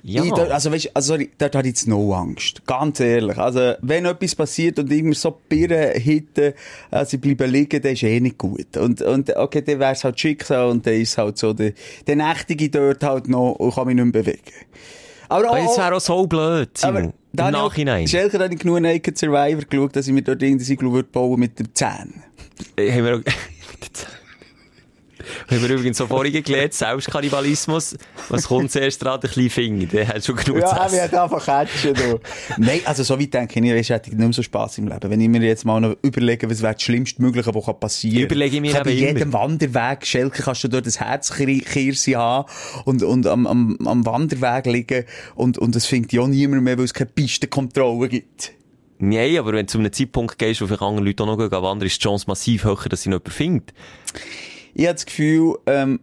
ja. ich, also weißt, also, sorry, dort habe ich jetzt no Angst. Ganz ehrlich. Also, wenn etwas passiert und immer so Birnen hitten, äh, sie bleiben liegen, dann ist eh nicht gut. Und, und okay, dann wäre es halt Schicksal und dann ist halt so, der, der Nächtige dort halt noch und kann mich nicht mehr bewegen. Aber Aber das wäre auch so blöd, Simon. aber Im ich Nachhinein. Schelker habe ich genug Naked Survivor geschaut, dass ich mir dort irgendeine Siglo würde bauen mit den Zähnen. Äh, haben wir auch... Haben wir übrigens so vorhin gelernt, Selbstkannibalismus. Was kommt zuerst dran? Der kleine Finger. Der hat schon genug Ja, zu wir hat einfach catchen, du. Nein, also so weit denke ich weisst, hätte ich nicht mehr so Spass im Leben. Wenn ich mir jetzt mal noch überlege, was wäre das Schlimmste Mögliche, was kann passieren Überlege ich mir kann. Bei jedem immer. Wanderweg, Schelke, kannst du dort das Herzkirse haben und, und am, am, am Wanderweg liegen und, und es findet ja niemand mehr, weil es keine Pistenkontrolle gibt. Nein, aber wenn du zu einem Zeitpunkt gehst, wo vielleicht andere Leute auch noch gehen wandern, ist die Chance massiv höher, dass sie noch jemanden findet. Ich habe das Gefühl, ähm,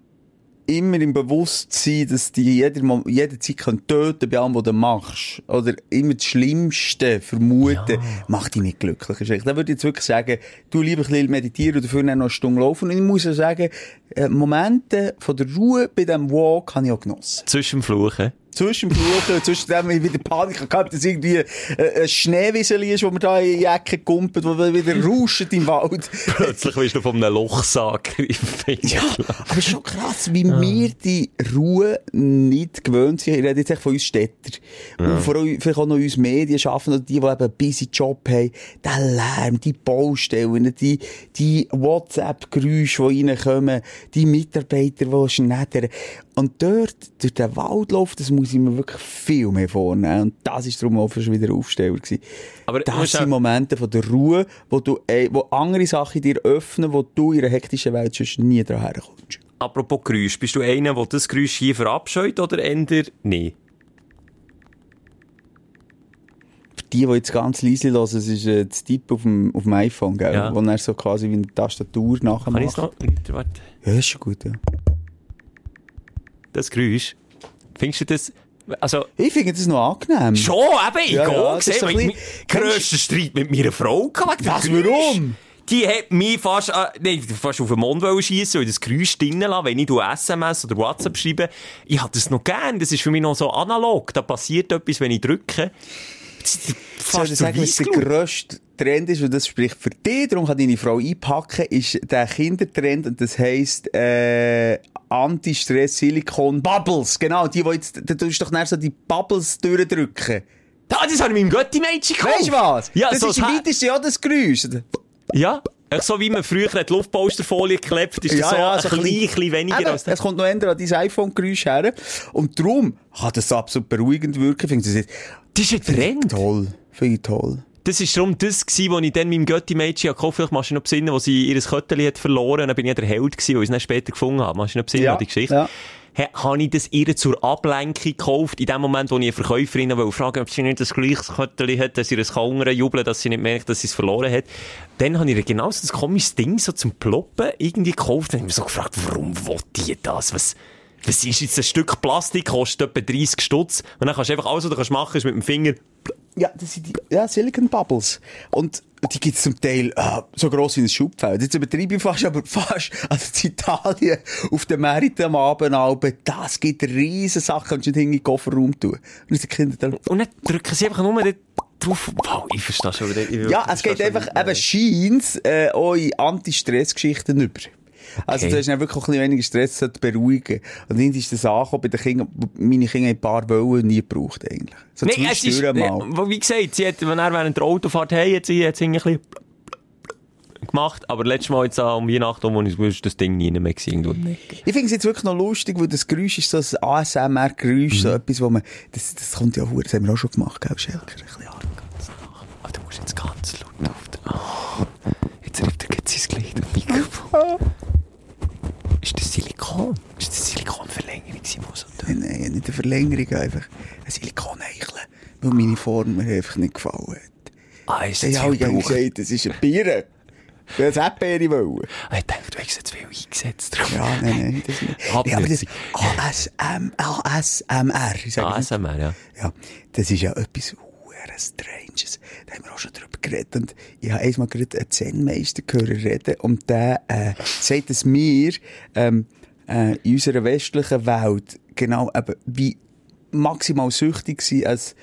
immer im Bewusstsein, dass die jeder, jederzeit können töten bei allem, was du machst. Oder immer das Schlimmste vermuten, macht dich nicht glücklich. Ist echt- Da würde ich jetzt wirklich sagen, du lieber ein bisschen meditieren und dafür dann noch eine Stunde laufen. Und ich muss ja sagen, äh, Momente von der Ruhe bei diesem Walk habe ich auch genossen. Zwischen Fluchen. Zwischen dem Fluchen, zwischen dem ich wieder Panik gehabt, dass irgendwie äh, ein Schneewiesel ist, wo man da in die Ecke kumpelt, wo wieder rauscht im Wald. Plötzlich wirst du von einem Lochsack gegriffen. Ja, aber schon krass, wie wir die Ruhe nicht gewöhnt sind. Ich rede jetzt echt von uns Städter. Und vor allem vielleicht auch noch uns Medien schaffen, oder die, die eben einen busy Job haben. Der Lärm, die Baustellen, die, die WhatsApp-Geräusche, die reinkommen, die Mitarbeiter, die schneidern. Und dort, durch den Wald läuft, das muss ich mir wirklich viel mehr vornehmen. Und das ist darum auch fast wieder Aufsteller gewesen. Aber das sind auch- Momente von der Ruhe, wo du, äh, wo andere Sachen dir öffnen, wo du in einer hektischen Welt sonst nie dran herkommst. Apropos Geräusch, bist du einer, der das Geräusch hier verabscheut oder nicht? Für die, die jetzt ganz leise hören, es ist äh, das Tippen auf dem, auf dem iPhone, gell? Ja. Wo er so quasi wie eine Tastatur nachher Kann ich es macht. noch? Warte. Ja, ist schon gut, ja. Das Geräusch. Findest du das, also, Ich finde das noch angenehm. schon, eben, ich Ja, ja, gesehen, so ein mit bisschen- grössten Streit mit meiner Frau gehabt. Was, warum? Die hat mich fast, äh, nee, fast auf den Mond schiessen und das Geräusch drinnen lassen, wenn ich SMS oder WhatsApp schreibe. Ich hab das noch gern. Das ist für mich noch so analog. Da passiert etwas, wenn ich drücke. Das ist Soll Fast ich so sagen, was der grösste Trend ist, und das spricht für dich, darum kann deine Frau einpacken, ist der Kindertrend, und das heisst, äh, Anti-Stress-Silikon-Bubbles. Genau, die, die jetzt, da tust du doch nachher so die Bubbles durchdrücken. Ah, das habe ich meinem Götti-Mädchen gekauft. Weißt du was? Ja, das so ist im weitesten ja das Geräusch. Ja. So wie man früher die Luftpolsterfolie geklebt, ist das so ein klein, bisschen weniger Eben, als das. Es kommt noch eher an dein iPhone-Geräusch her. Und darum kann das absolut beruhigend wirken. Finde ich das Das ist ein Trend. toll. Finde ich toll. Das war darum das, gewesen, was ich dann meinem Götti-Mädchen gekauft habe. Vielleicht machst du noch besinnen, wo sie ihr Kötteli hat verloren und dann bin ich der Held gewesen, weil ich es dann später gefunden habe. Machst du noch besinnen Ja, die Geschichte? ja. Ha- Habe ich das ihr zur Ablenkung gekauft, in dem Moment, wo ich eine Verkäuferin wollte fragen, ob sie nicht das gleiche Kötteli hat, dass sie das kann jubeln, dass sie nicht merkt, dass sie es verloren hat. Dann habe ich ihr genau so ein komisches Ding so zum Ploppen irgendwie gekauft und habe mich so gefragt, warum will die das? Was, was ist jetzt ein Stück Plastik, kostet etwa 30 Stutz und dann kannst du einfach alles, was du kannst machen, ist mit dem Finger Ja, das sind die ja, Silicon Bubbles. Und die gibt's zum Teil äh, so gross wie ein Schubfeld. Jetzt übertreibe ich fast, aber fast. Also in Italien, auf den Märkten am Abend, Alben, das gibt riesen Sachen, kannst du nicht in den Kofferraum tun. Und unsere Kinder dann, Und dann drücken sie einfach nur dort drauf. Wow, ich verstehe schon. Ich ja, es geht einfach eben scheint äh, in Anti-Stress-Geschichten über. Also, Okay. du hast dann wirklich auch ein bisschen weniger Stress zu beruhigen. Und irgendwie ist das angekommen bei den Kindern, meine Kinder haben ein paar Wollen nie gebraucht, eigentlich. So Nee, es ist, mal. wie gesagt, sie hat, wenn er während der Autofahrt hey, hat sie, hat sie ein bisschen gemacht, aber letztes Mal jetzt um Weihnachten, wo ich war das Ding nie mehr irgendwo. Ich finde es jetzt wirklich noch lustig, weil das Geräusch ist so ein ASMR-Geräusch, so etwas, wo man, das, das kommt ja hure, das haben wir auch schon gemacht, gell, Schelker? Ein bisschen arg. Ah, du musst jetzt ganz laut auf den... Oh, jetzt riecht er jetzt sein am Mikrofon. Ist das Silikon? Ist das Silikonverlängerung, Simos? Nein, nein, nicht eine Verlängerung, einfach ein Silikon-Eicheln, weil meine Form mir einfach nicht gefallen hat. Ah, ist das viel gerne gebraucht? gesagt, das ist ein Bier. Ich will ein Erdbeere wollen. Ah, Ich dachte, du hast jetzt viel eingesetzt. drauf. Ja, nein, nein, das nicht. Ja, aber das ASM, ASMR, ich. ASMR, ja. Ja, das ist ja etwas sehr Stranges. Da haben wir auch schon drüber geredet. Und ich habe einmal gerade einen Zen-Meister gehört reden. Und der äh, sagt es mir, ähm, äh, in unserer westlichen Welt, genau, eben, wie maximal süchtig sein, als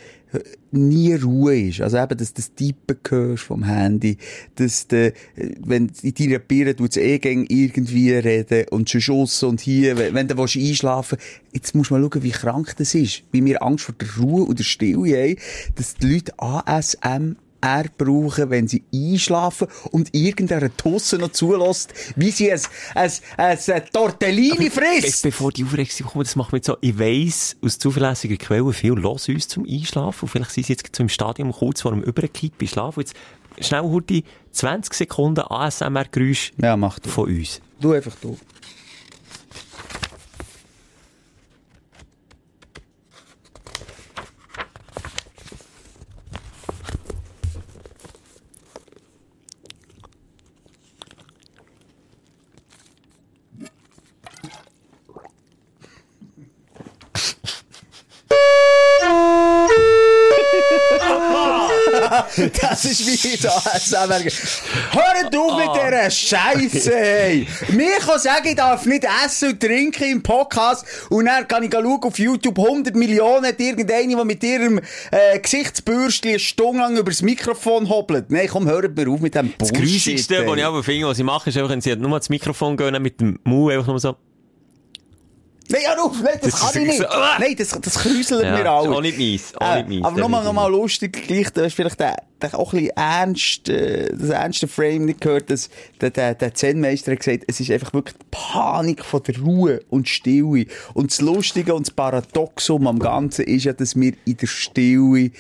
nie Ruhe ist. Also eben, dass du das Tippen hörst vom Handy, dass du, äh, wenn in deiner Birne tut's eh gäng irgendwie reden und schon Schuss und hier, wenn, du willst einschlafen jetzt musst du mal schauen, wie krank das ist. Wie wir Angst vor der Ruhe und der Stille haben, dass die Leute ASMR er brauchen, wenn sie einschlafen und irgendeiner Tusse noch zulässt, wie sie ein, ein, ein, ein Tortellini Be frisst. bevor die Aufregung kommt, das macht mich so, ich weiss aus zuverlässiger Quelle, viel los uns zum Einschlafen. Und vielleicht sind sie jetzt im Stadium kurz vor dem Überkippen schlafen. Jetzt schnell heute 20 Sekunden ASMR-Geräusch Ja, von uns. Du einfach du. Das ist wie da ASMR. Hört auf mit dieser Scheiße, hey! Mir kann sagen, ich darf nicht essen und trinken im Podcast und dann kann ich schauen auf YouTube 100 Millionen hat irgendeine, die mit ihrem äh, Gesichtsbürstchen eine Stunde lang übers Mikrofon hobbelt. Nein, komm, hört mir auf mit dem Das Bullshit. Grusigste, ey. was ich aber finde, was sie machen, ist einfach, wenn sie nur ans Mikrofon gehen, mit dem Mund einfach nur so. Nein, hör auf, nein, das, Das kann ich nicht. so- Ah! Nein, das, das kräuselt Ja, mir auch. auch nicht meins, auch nicht meins, aber nochmal, nochmal lustig, gleich, du hast vielleicht den, den auch ein bisschen ernst, äh, das ernste Frame nicht gehört, dass der, der, der Zen-Meister hat gesagt, es ist einfach wirklich die Panik von der Ruhe und Stille. Und das Lustige und das Paradoxum am Ganzen ist ja, dass wir in der Stille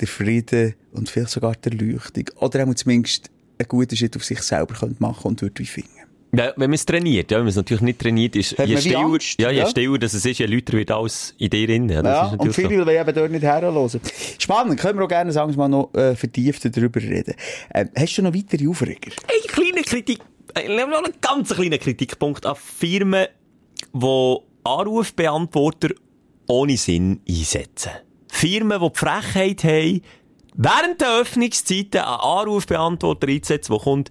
der Frieden und vielleicht sogar der Leuchtung, oder auch zumindest einen guten Schritt auf sich selber können machen und würde wie finden. Ja, wenn man es trainiert, ja, wenn man es natürlich nicht trainiert, ist, Hat je stiller, Angst, ja, je ja. stiller das es ist, je lauter wird alles in dir drin. Ja, Ja, und natürlich so. viele wollen eben dort nicht herhören. Spannend, können wir auch gerne, sagen wir mal, noch äh, vertiefter darüber reden. Ähm, hast du noch weitere Aufreger? Ein kleiner Kritik, äh, noch einen ganz kleinen Kritikpunkt an Firmen, die Anrufbeantworter ohne Sinn einsetzen. Firmen, die die Frechheit haben, während der Öffnungszeiten einen Anrufbeantworter einzusetzen, wo kommt,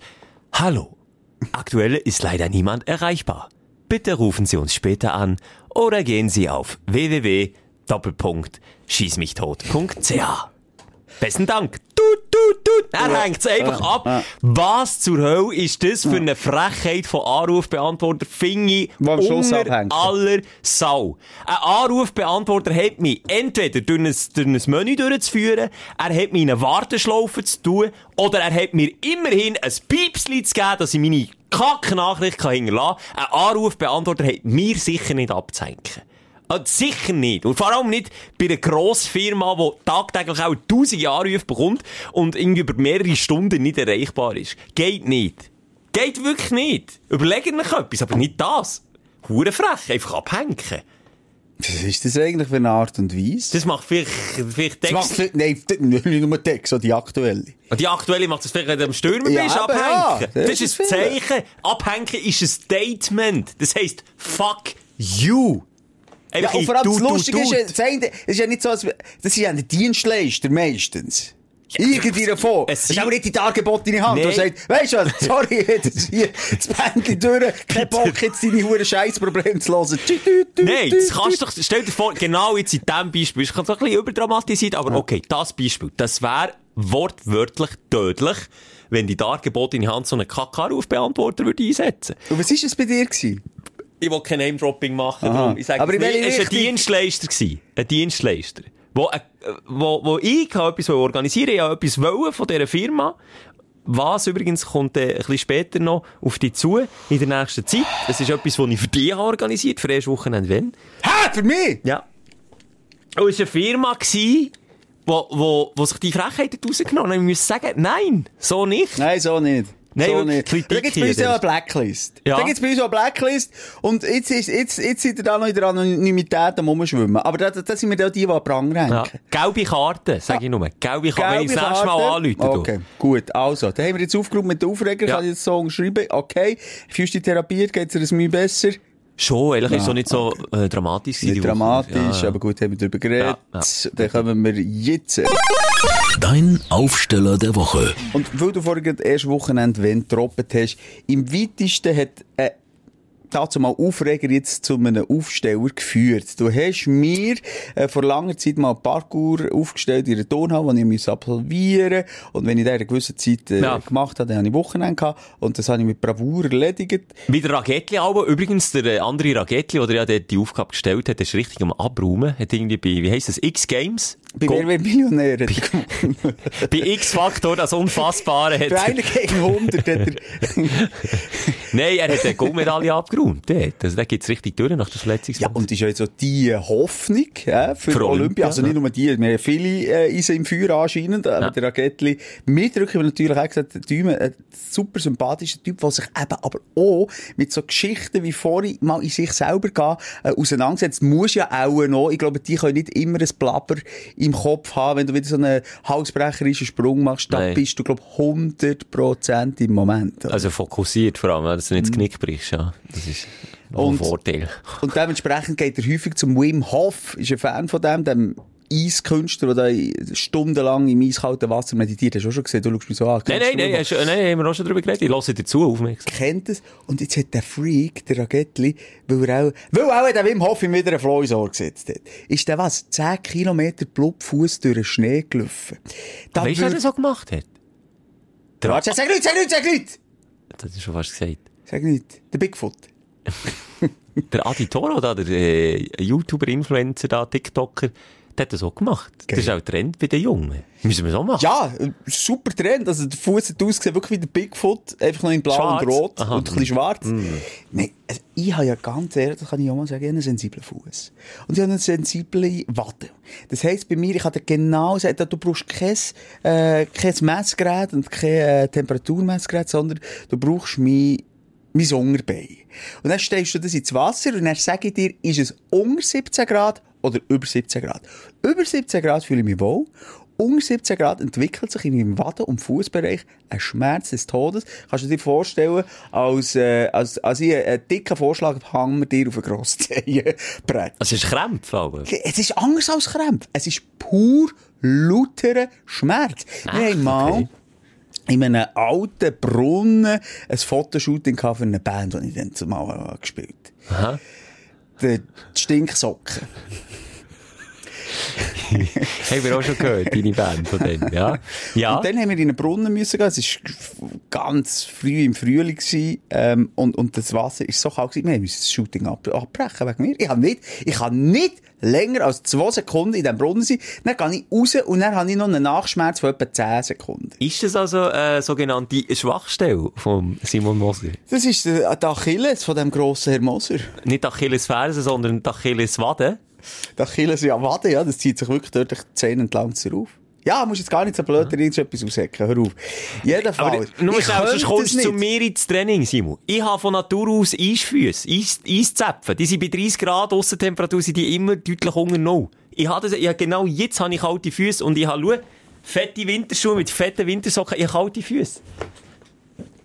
Hallo, aktuell ist leider niemand erreichbar. Bitte rufen Sie uns später an oder gehen Sie auf www.schießmichtot.ch. Besten Dank. Tut, tut, tut. Er hängt es einfach ab. Was zur Hölle ist das für eine Frechheit von Anrufbeantworter? Schluss unter aller Sau. Ein Anrufbeantworter hat mich entweder durch ein, durch ein Menü durchzuführen, er hat mir eine Warteschlaufe zu tun, oder er hat mir immerhin ein Piepsli zu geben, dass ich meine Kacknachricht hinterlassen kann. Ein Anrufbeantworter hat mir sicher nicht abzuhängen. Also sicher nicht. Und vor allem nicht bei einer Grossfirma, die tagtäglich auch tausende Anrufe bekommt und irgendwie über mehrere Stunden nicht erreichbar ist. Geht nicht. Geht wirklich nicht. Überlegt euch etwas, aber nicht das. Hure frech, einfach abhängen. Was ist das eigentlich für eine Art und Weise? Das macht vielleicht, vielleicht Das macht, Text. nein, nicht nur Text, sondern die aktuelle. Und die aktuelle macht das vielleicht, wenn du am Stürmer Ja, bist, abhängen. ja. Das Das ist ein. Zeichen. Abhängen ist ein Statement. Das heisst, fuck you. Ja, und in vor allem das Lustige ist, ja, das ist ja nicht so, als, das sind ja die Dienstleister meistens. Irgendwie davon. es Es ist auch nicht die dargebotene Hand, die Nein. sagt, weisst du was, sorry, jetzt hier das Bändchen durch, kein Bock, jetzt deine hure Scheißprobleme zu hören. Nein, das kannst du doch, stell dir vor, genau jetzt in diesem Beispiel, es kann so ein bisschen überdramatisiert, aber okay, das Beispiel, das wäre wortwörtlich tödlich, wenn die dargebotene Hand so einen Kackarufbeantworter würde einsetzen. Und was war es bei dir? Gewesen? Ich will kein Name-Dropping machen, darum, ich sage Aber es nicht, es war ein? Dienstleister. Gewesen. Ein Dienstleister. Wo, äh, wo, wo ich etwas organisieren wollte, ich habe etwas von dieser Firma. Was übrigens kommt äh, ein bisschen später noch auf dich zu, in der nächsten Zeit. Es ist etwas, das ich für dich habe organisiert, für erst Wochenende, wenn. Hä, für mich? Ja. Und es war eine Firma, die wo, wo, wo sich die Frechheit rausgenommen hat. Ich muss sagen, nein, so nicht. Nein, so nicht. Nein, so nicht. Kritik Da gibt's bei uns ja eine Blacklist. Ja. Da gibt's bei uns auch eine Blacklist. Und jetzt, ist, jetzt, jetzt seid ihr da noch in der Anonymität am Rumschwimmen. Aber da, da sind wir da die, die an Prang Ja. Gelbe Karte, sage ich nur. Gelbe Karte, wenn ich das nächste Mal anrufe. Okay, gut. Also, da haben wir jetzt aufgeräumt mit den Aufreger. Ja. Kann ich jetzt so schreiben? Okay. Fühlst du dich therapiert? Geht's dir ein Mühe besser? Schon, ehrlich, ist Ja, so nicht so äh, dramatisch gewesen, Nicht dramatisch, Ja, ja. aber gut, haben wir darüber geredet. Ja, Dann kommen wir jetzt. Dein Aufsteller der Woche. Und weil du vorhin das erste Wochenende wenn getroppt hast, im weitesten hat äh, dazu mal Aufreger jetzt zu einem Aufsteller geführt. Du hast mir äh, vor langer Zeit mal Parkour aufgestellt in einer Turnhalle, die ich musste absolvieren Und wenn ich das in einer gewissen Zeit äh, Ja. gemacht habe, dann hatte ich Wochenende gehabt. Und das habe ich mit Bravour erledigt. Wie der Ragetli aber, übrigens, der äh, andere Ragetli, der ja die Aufgabe gestellt hat, ist richtig am Abräumen, hat irgendwie bei, wie heisst das, X-Games Bei wer wird Millionär? gewonnen. Bei X-Faktor, das Unfassbare hat Bei einer gegen 100 hat er... Nein, er hat eine Goldmedaille abgeräumt. Also, da geht's richtig durch nach der Ja, Verletzungsphase. und ist ja jetzt so die Hoffnung ja, für, Für Olympia. Olympia, Also nicht nur die, wir haben viele äh, Eisen im Feuer anscheinend, aber Ja. der Ragettli mitdrücken, weil natürlich auch gesagt, der Däume, ein super sympathischer Typ, der sich eben aber auch mit so Geschichten wie vorhin mal in sich selber gehen, äh, auseinandersetzt. Muss ja auch noch, ich glaube, die können nicht immer ein Blabber im Kopf haben, wenn du wieder so einen halsbrecherischen Sprung machst, da bist du, glaube ich, 100% im Moment. Also fokussiert vor allem, dass du nicht das Knick brichst. Ja. Das ist noch ein Und- Vorteil. Und dementsprechend geht er häufig zum Wim Hof, ist ein Fan von dem, dem Eiskünstler, der da stundenlang im eiskalten Wasser meditiert. Hast du auch schon gesehen? Du schaust mich so an. Nein, nein, nein, hast, nein, haben wir auch schon darüber geredet. Ich höre dir zu, aufmerksam. kennt es. Und jetzt hat der Freak, der Ragettli, weil er auch, weil auch der Wim Hof ihm wieder einen Floh ins Ohr gesetzt hat, ist der was? 10 Kilometer Blutfuß durch den Schnee gelaufen. Da Weißt du, würd- das so gemacht hat? Der, Warte, sag nicht, sag nicht, sag nicht! das hast du schon fast gesagt. Sag nicht. Der Bigfoot. Der Adi Toro, da, der äh, YouTuber, Influencer, da, TikToker, hat das auch gemacht. Das ist auch Trend bei den Jungen. Müssen wir so machen. Ja, super Trend. Also, der Fuß hat ausgesehen, wirklich wie der Bigfoot, einfach noch in blau Schwarz. und rot Aha. und ein bisschen schwarz. Nein, also, ich habe ja ganz ehrlich, das kann ich auch mal sagen, einen sensiblen Fuß. Und ich habe eine sensible Wade. Das heisst, bei mir, ich habe genau gesagt, du brauchst kein, äh, kein Messgerät und kein äh, Temperaturmessgerät, sondern du brauchst mein mein Unterbein. Und dann stellst du das ins Wasser und dann sage ich dir, ist es unter 17 Grad oder über 17 Grad. Über 17 Grad fühle ich mich wohl. Unter 17 Grad entwickelt sich in meinem Waden- und Fußbereich ein Schmerz des Todes. Kannst du dir vorstellen, als, äh, als, als ich einen, dicken Vorschlag hängen wir dir auf ein grosses Zehenbrett. Es ist Krämpfe, aber. Es ist anders als Krämpfe. Es ist pur lauterer Schmerz. Wir haben mal okay. in einem alten Brunnen ein Fotoshooting für eine Band, die ich dann zumal gespielt Aha. habe. Die Stinksocken. Haben wir auch schon gehört, deine Band von denen, ja? Ja. Und dann haben wir in einen Brunnen müssen gehen. Es war ganz früh im Frühling gewesen, ähm, und, und das Wasser ist so kalt gewesen. Wir mussten das Shooting ab abbrechen wegen mir. Ich kann nicht, ich kann nicht länger als zwei Sekunden in diesem Brunnen sein. Dann gehe ich raus und dann habe ich noch einen Nachschmerz von etwa 10 Sekunden. Ist das also eine sogenannte Schwachstelle von Simon Moser? Das ist der, der Achilles von dem grossen Herr Moser. Nicht Achilles Fersen, sondern Achilles Wade. Der Achilles, ja, warte, ja, das zieht sich wirklich dort die Zähne entlang auf. Ja, musst jetzt gar nicht so blöd dir irgendetwas aushecken. Hör auf. Jedenfalls. Aber nur ich schnell, sonst kommst du zu mir ins Training, Simon. Ich habe von Natur aus Eisfüsse, Eis, Eiszäpfen. Die sind bei 30 Grad Aussentemperatur, sind die immer deutlich unter Null. Ich habe das, habe genau jetzt habe ich kalte Füße und ich habe, schau, fette Winterschuhe mit fetten Wintersocken, ich habe kalte Füße.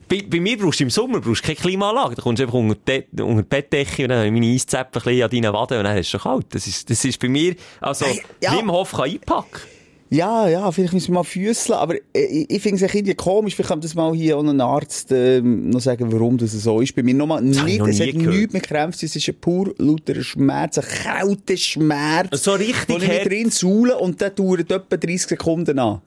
Bei, bei mir brauchst du im Sommer brauchst du keine Klimaanlage. Da kommst du einfach unter die, unter die Bettdecke und dann habe ich meine ein bisschen an deinen Waden und dann ist es schon kalt. Das ist, das ist bei mir, also, ja. Wim Hof kann einpacken. Ja, ja, vielleicht müssen wir mal füsseln, aber äh, ich, ich finde es irgendwie komisch, vielleicht kann das mal hier auch ein Arzt ähm, noch sagen, warum das so ist. Bei mir nochmal nicht, noch es hat gehört. nichts mit Krämpfen, es ist ein pur lauter Schmerz, ein kalter Schmerz. So richtig hart. drin saule und der dauert etwa 30 Sekunden an.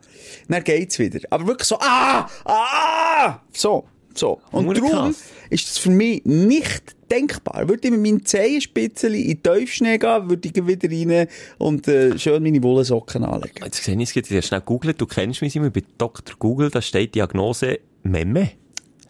Dann geht's wieder. Aber wirklich so, ah, ah, so, so. Und darum ist das für mich nicht denkbar. Würde ich mit meinen Zehenspitzen in den Tiefschnee gehen, würde ich wieder rein und äh, schön meine Wollensocken anlegen. Jetzt sehe ich es jetzt schnell googeln. Du kennst mich immer bei Dr. Google, da steht Diagnose Memme.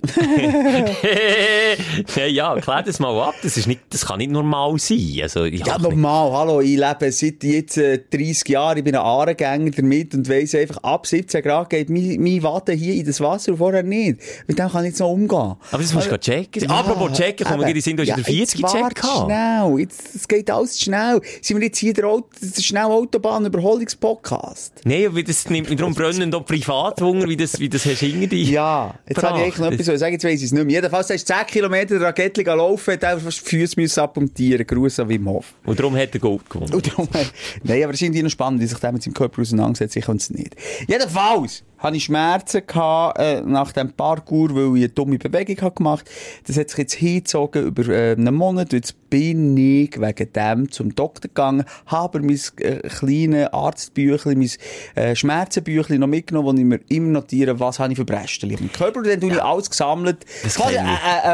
ja, klär das mal ab. Das, ist nicht, das kann nicht normal sein. Also, Ja, hab nicht- normal. Hallo, ich lebe seit jetzt äh, 30 Jahren. Ich bin ein Aarengänger damit und weiss einfach, ab 17 Grad geht mein, mein Watte hier in das Wasser und vorher nicht. Mit dem kann ich jetzt noch umgehen. Aber das musst du Also, checken. Apropos checken, kommen wir in Sinn, du hast ja, in der 40 jetzt gecheckt. schnell. Jetzt, es geht alles schnell. Sind wir jetzt hier der, Auto, der schnell Autobahn-Überholungspodcast? Nein, wie das nimmt mich darum brennend auch privat Wunder, wie das, wie das hast hinter dich. Ja, jetzt habe ich eigentlich noch etwas zu sagen, jetzt weiss ich es nicht mehr. Jedenfalls, hast du 10 Kilometer Raketli laufen, hat einfach fast die Füße abmontieren. Gruß an Wim Hof. Und darum hat er Gold gewonnen. Und darum, nein, aber es ist irgendwie noch spannend, wie sich der mit seinem Körper auseinandersetzt. Ich kann es nicht. Jedenfalls, hatte ich Schmerzen gehabt, äh, nach dem Parkour, weil ich eine dumme Bewegung habe gemacht Das hat sich jetzt hingezogen über äh, einen Monat. Jetzt bin ich wegen dem zum Doktor gegangen, habe mein äh, kleines Arztbüchlein, mein äh, Schmerzenbüchlein noch mitgenommen, wo ich mir immer notiere, was habe ich für Brästchen im Körper. Dann tue ich alles gesammelt. Das kenn eine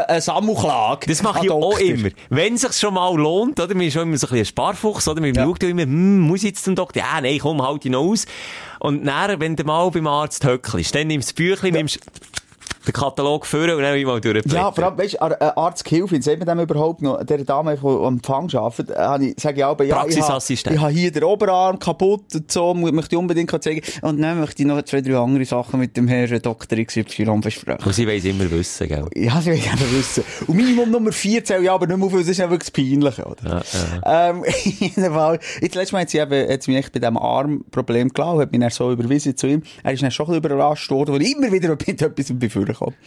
äh, äh, äh, Sammelklage. Das mache ich auch immer. Wenn es sich schon mal lohnt, oder? Man ist schon immer so ein bisschen ein Sparfuchs, oder? Man Ja. schaut ja immer, hm, muss ich jetzt zum Doktor? Ja, nein, komm, halt ihn noch aus. Und dann, wenn du mal beim Arzt höckelst, dann nimmst du das Büchlein, nimmst den Katalog vor und dann mal durchblättern. Ja, vor allem, weißt du, Ar- Arzthilfe, sagt man dem überhaupt noch, der Dame, die am Empfang arbeitet, äh, habe ich, sage ich auch, ja, ich habe, Praxisassistent. ich habe hier den Oberarm kaputt und so, möchte ich unbedingt zeigen. Und dann möchte ich noch zwei, drei andere Sachen mit dem Herrn Dr. XY besprechen. Und sie weiss immer wissen, gell? Ja, will ich eben wissen. Und Minimum Nummer 4 zähle ich aber nicht mehr auf, weil das ist ja wirklich das Peinliche, oder? Ähm, in jedem Fall. Jetzt letztes Mal hat sie eben, hat sie mich echt bei diesem Armproblem gelassen, hat mich dann so überwiesen zu ihm. Er ist dann schon ein bisschen überrascht worden, weil ich immer wieder mit etwas bei vorkomme.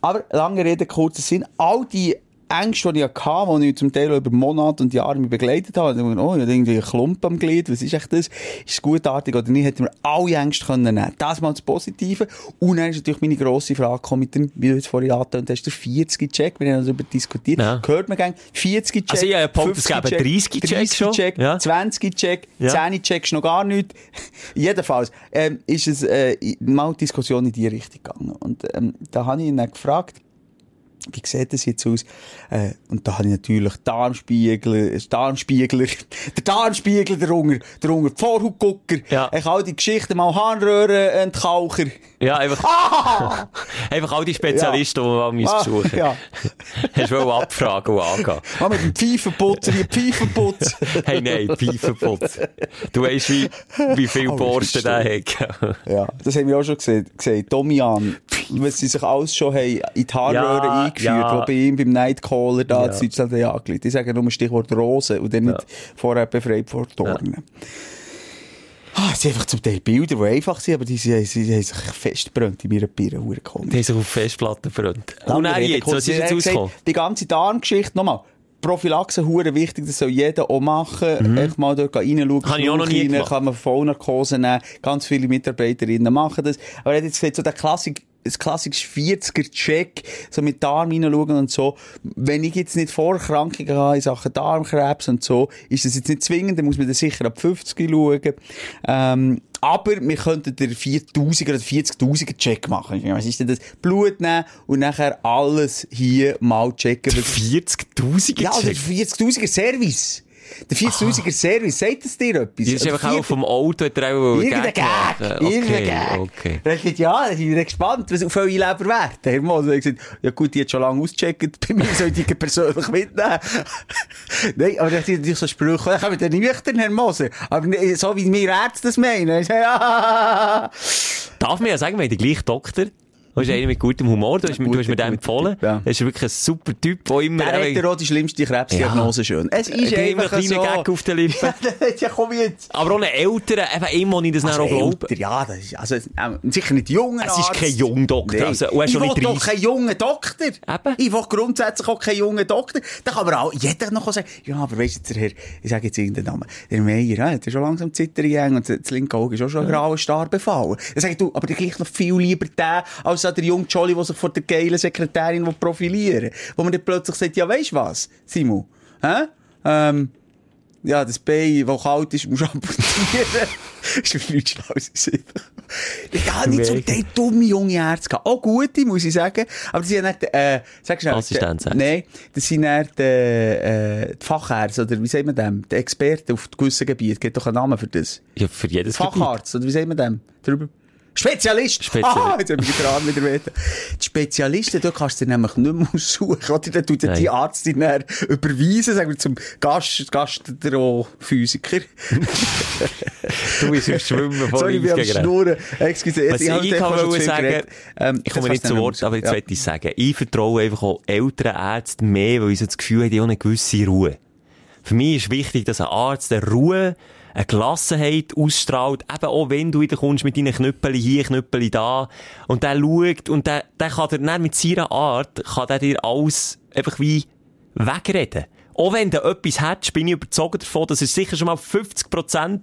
Aber lange Rede, kurzer Sinn, all die Ängste, die ich hatte, die ich zum Teil über Monate und Jahre mich begleitet habe, und oh, ich habe irgendwie einen Klump am Glied, was ist echt das? Ist es gutartig oder nicht? Hätte mir alle Ängste können nehmen Das mal das Positive. Und dann ist natürlich meine grosse Frage gekommen mit dem, wie du jetzt vorhin angetönt hast, der 40-Check. Wir haben darüber diskutiert. Ja. Hört man gern, 40-Check. Also ich habe behauptet, es gäbe 30-Check schon. 30-Check, Ja. 20-Check, Ja. 10-Check ist noch gar nicht. Jedenfalls, ähm, ist es, äh, mal die Diskussion in die Richtung gegangen. Und, ähm, da habe ich ihn dann gefragt, wie sieht das jetzt aus? Äh, und da habe ich natürlich Darmspiegel, äh, Darmspiegler, der Darmspiegel darunter, darunter, die Vorhautgucker, Ja. ich habe all die Geschichten, mal Harnröhrenentkaucher. Ja, einfach, Ah! einfach all die Spezialisten, die man mal Ah, besuchen ja. Hast du wohl abfragen und angehen. Mal mit dem Pfeifenputzer, die Pfeifenputz. Hey, nein, Pfeifenputz. Du weißt, wie, wie viel Oh, Borsten der hat. Ja, das haben wir auch schon gesehen. gesehen. Domian, was sie sich alles schon haben in die Haarröhre Ja, eingeführt, ja. die bei ihm beim Nightcaller da Ja. in Deutschland angelegt. Ich sage nur Stichwort Rose und dann nicht vorher befreit vor Dornen. Ah, es sind einfach zum Teil Bilder, die einfach sind, aber die, sie, sie, sie haben sich festgebrannt in meiner Birne. Die haben sich auf Festplatten verbrannt. Und Rede, jetzt, was ist jetzt rausgekommen? Die ganze Darmgeschichte, nochmal. Prophylaxe hure wichtig, das soll jeder auch machen. Echt mal dort reinschauen. Mhm. ich auch noch nie rein. Kann man Vollnarkose nehmen. Ganz viele Mitarbeiterinnen machen das. Aber er hat jetzt gesagt, so der Klassik, das klassische 40er-Check, so mit Darm reinschauen und so. Wenn ich jetzt nicht Vorerkrankungen habe in Sachen Darmkrebs und so, ist das jetzt nicht zwingend, dann muss man dann sicher ab 50 schauen. Ähm, aber wir könnten den 4000er oder 40.000er Check machen. Was ist denn das? Blut nehmen und nachher alles hier mal checken. was- 40.000 ja, also der gecheckt. 40.000er Service. Der 40.000er Service, sagt das dir etwas? Ist einfach auch 40 vom Auto, hat er auch Irgendein Gag. Irgendein Gag. okay. Da ich ja, da bin ich gespannt, was auf eure Leber wert. Herr Moser hat gesagt, ja gut, die hat schon lange ausgecheckt, bei mir soll ich persönlich mitnehmen. Nein, aber da hat natürlich so Sprüche, ich habe den nüchtern, Herr Moser. Aber nicht so wie wir Ärzte das meinen. Ich. Darf man ja sagen, wir haben den gleichen Doktor. Du bist einer mit gutem Humor, du hast, du hast mir den empfohlen. Ja. Das ist wirklich ein super Typ, der immer... Der hat ja auch die schlimmste Krebsdiagnose schön. Es ist Der immer einfach kleinen so. Gag auf den Lippen. ja, komm jetzt. Aber älteren, eben ihm, wo ich das dann auch glaube. älter, ja, das ist, also, ähm, sicher nicht junger Es ist kein Jungdoktor, Nee. also, ich will doch 30. keinen jungen Doktor. Eben. Ich will grundsätzlich auch keinen jungen Doktor. Da kann man auch jeder noch sagen, ja, aber weisst du, der Herr, ich sage jetzt irgendeinen Namen, der Meier, ja, der ist schon langsam zitterjäng und das linke Auge ist auch schon ein grauer Star befallen. Dann sage ich, du, aber der gleich noch viel lieber der, als der junge Jolly, der sich vor der geilen Sekretärin profilieren. Wo man dann plötzlich sagt, ja, weisst du was, Simon, hä? Ähm, ja, das Bein, das kalt ist, musst du amputieren. ist mir nichts Schlaues Ich habe nicht zum Mega. Teil dumme junge Ärzte gehabt. Auch gute, muss ich sagen. Aber die sind nicht, äh, sag schnell. Assistenzärzte. Nein, das sind nicht, äh, die Fachärzte, oder wie sagt man dem? Die Experten auf gewissen Gebieten. Gibt doch einen Namen für das. Ja, für jedes Gebiet. Facharzt, oder wie sagt man dem? Drüber? Spezialist! Spezialist. Ah, jetzt habe ich den Arm wieder weh. Die Spezialisten, da kannst du dir nämlich nicht mehr aussuchen, oder? Dann tut die Arztin dann überweisen, sagen wir zum Gast, Gastrophysiker. Du bist im Schwimmen von Sorry, ich bin. Schnurren. Excuse, jetzt, Was ich, ich kann schon sagen. Ähm, ich komme nicht zu Wort, aber jetzt ja. möchte ich sagen, ich vertraue einfach auch älteren Ärzten mehr, weil ich so das Gefühl habe, die haben eine gewisse Ruhe. Für mich ist wichtig, dass ein Arzt eine Ruhe, eine Gelassenheit ausstrahlt, eben auch wenn du wieder kommst mit deinen Knüppeli hier, Knüppeli da, und der schaut, und der, der kann dir dann mit seiner Art, kann der dir alles einfach wie wegreden. Auch wenn du etwas hättest, bin ich überzeugt davon, dass er sicher schon mal 50% äh,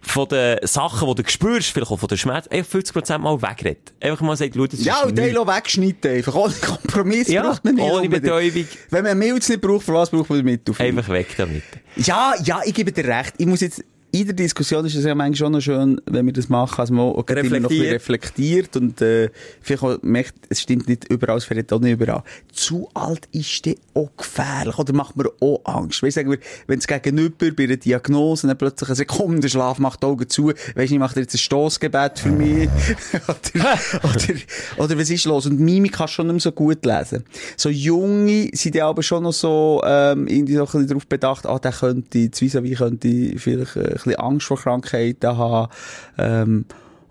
von den Sachen, die du spürst, vielleicht auch von der Schmerz, einfach 50% mal wegredet. Einfach mal sagen, schau, das Ja, ist und den wegschneiden einfach. Ohne Kompromiss Ja, braucht man nicht. ohne. Betäubung. Wenn man Milz nicht braucht, für was braucht man Mittel? Einfach weg damit. Ja, ja, ich gebe dir recht. Ich muss jetzt, in der Diskussion ist es ja manchmal schon noch schön, wenn wir das machen, als man auch immer noch ein bisschen reflektiert und äh, vielleicht auch merkt, es stimmt nicht überall, es fällt auch nicht überall. Zu alt ist der auch gefährlich oder macht mir auch Angst. Weißt, sagen wir, wenn es gegenüber bei einer Diagnose dann plötzlich eine Sekunde Schlaf macht die Augen zu, weißt du, macht er jetzt ein Stoßgebet für mich oder, oder, oder was ist los? Und Mimik kannst du schon nicht mehr so gut lesen. So Junge sind ja aber schon noch so ähm, irgendwie so ein bisschen darauf bedacht, ah, der könnte, das Vis-à-vis könnte vielleicht äh, bisschen Angst vor Krankheiten haben, ähm,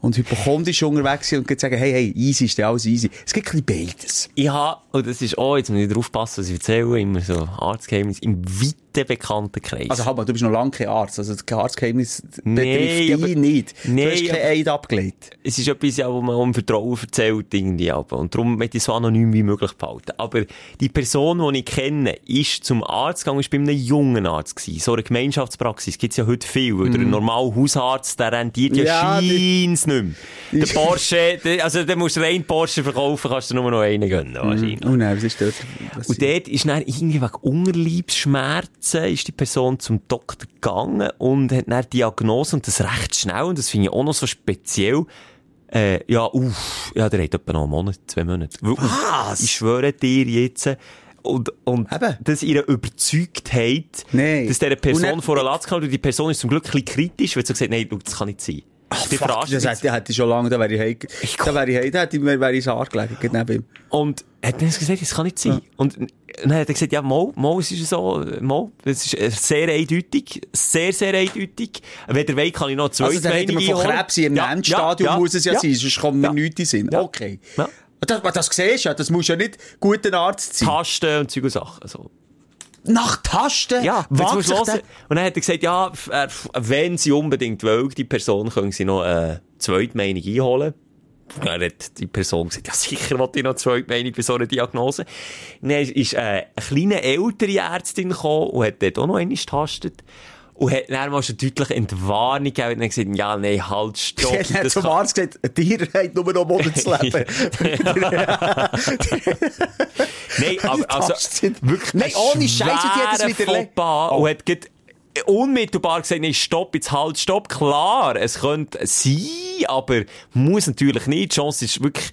und hypochondrisch unterwegs sind und sagen, hey, hey, easy ist ja alles easy. Es gibt ein bisschen beides. Ich habe, und das ist auch, jetzt muss ich drauf passen, was ich erzähle, immer so Arztgeheimnis, im weiten bekannten Kreis. Also, halt mal, du bist noch lange kein Arzt. Also, das Arztgeheimnis Nee, betrifft dich nicht. Nee, du hast kein aber- Eid abgelegt. es ist etwas, ja, wo man um Vertrauen erzählt, irgendwie, aber. Und darum möchte ich es so anonym wie möglich behalten. Aber die Person, die ich kenne, ist zum Arzt gegangen, ist bei einem jungen Arzt gewesen. So eine Gemeinschaftspraxis gibt's ja heute viel, weil der normale Hausarzt, der rentiert ja. Ja, die- scheins nicht mehr. Der Porsche, der, also, der musst rein Porsche verkaufen, kannst du nur noch einen gönnen, wahrscheinlich. Oh nein, was ist dort? Was Und dort ist dann irgendwie wegen Unterleibsschmerzen ist die Person zum Doktor gegangen und hat die Diagnose und das recht schnell und das finde ich auch noch so speziell. Äh, ja, uff, ja, der hat etwa noch einen Monat, zwei Monate. Was? Ich schwöre dir jetzt. Und, und Eben. dass ihre Überzeugtheit, Nein. dass dieser Und Person dann- vor der Latz kam, und die Person ist zum Glück ein bisschen kritisch, weil sie gesagt hat, nein, das kann nicht sein. Die Fuck, das hätte, hätte ich schon lange, da wäre ich heim, da wäre ich heim, da hätte ich, wäre ich gelegen, gerade neben ihm. Und hat dann gesagt, das kann nicht sein. Und dann hat er gesagt, ja, mal, mal, es ist so, mal, es ist äh, sehr eindeutig, sehr, sehr eindeutig. Ihr wollt, kann ich noch zwei Also, dann reden wir von Krebs im Ja, Endstadium, ja, muss es ja, ja. sein, sonst kommt mir Ja. nichts in Sinn. Ja. Okay. Ja. Das, das siehst du ja, das muss ja nicht guter Arzt sein. Tasten und und Sachen. Also. Nach Tasten? Ja, hören. Und dann hat er gesagt, ja, f- wenn sie unbedingt will, die Person, können sie noch eine Zweitmeinung einholen. Dann hat die Person gesagt, ja, sicher wollte ich noch eine Zweitmeinung bei so einer Diagnose. Dann ist äh, eine kleine ältere Ärztin gekommen und hat dort auch noch einmal getastet. Und hat dann mal schon deutlich Entwarnung gegeben und dann gesagt, ja, nein, halt, stopp. Sie hat zum Arzt gesagt, Tier hat nur noch Monate zu leben. Nein, aber also, wirklich Nein, ohne Scheiß, und die hat widerlegt. Fauxpas Oh. Und hat unmittelbar gesagt, nein, stopp, jetzt halt, stopp. Klar, es könnte sein, aber muss natürlich nicht. Die Chance ist wirklich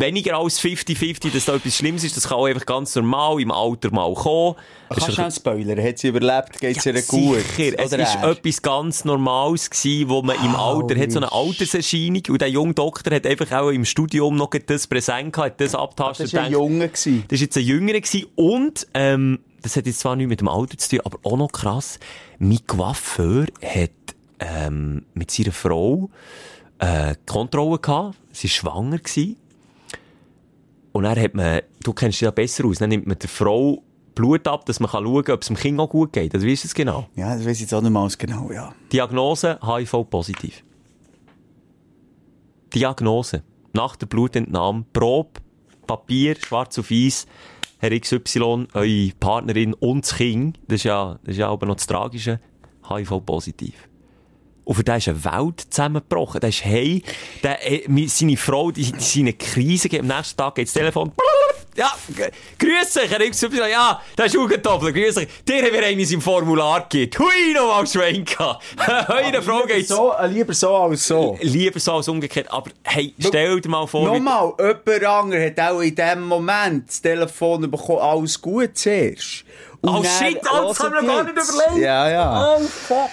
weniger als 50-50, dass da etwas Schlimmes ist. Das kann auch einfach ganz normal im Alter mal kommen. Das Kannst ist du schnell spoilern? Hat sie überlebt? Geht's ihr gut? Sicher. Es er? etwas ganz Normales gewesen, wo man im Alter hat, so eine Alterserscheinung. Und der junge Doktor hat einfach auch im Studium noch das präsent gehabt, hat das abtastet. Das war ein Junge. das war jetzt ein Jüngerer gewesen. Und, ähm, das hat jetzt zwar nichts mit dem Alter zu tun, aber auch noch krass. Mein Coiffeur hat, ähm, mit seiner Frau, äh, Kontrolle gehabt. Sie war schwanger gewesen. Und dann hat man, du kennst dich ja besser aus, dann nimmt man der Frau Blut ab, dass man kann schauen kann, ob es dem Kind auch gut geht. Also, wie ist es genau? Ja, das weiß ich jetzt auch nicht mal genau, ja. Diagnose HIV-positiv. Diagnose. Nach der Blutentnahme. Probe. Papier. Schwarz auf weiß. Herr XY, eure Partnerin und das Kind. Das ist ja, das ist ja aber noch das Tragische. HIV-positiv. Und für den ist eine Welt zusammengebrochen. Der ist hey, der, seine Frau, die, die sind in eine Krise. Am nächsten Tag geht das Telefon. Ja, grüß dich, Herr XY. Ja, das ist Hugentoppler, grüß dich. Dir haben wir eines im Formular gegeben. Hui, noch mal Schwein gehabt. Eure Frau geht's So, lieber so als so. lieber so als umgekehrt. Aber hey, stell dir mal vor, Nochmal, jemand anderer hat auch in dem Moment das Telefon bekommen, alles gut zuerst. Und Oh, shit, oh, das haben wir gar nicht überlegt. Ja, ja. Oh, fuck.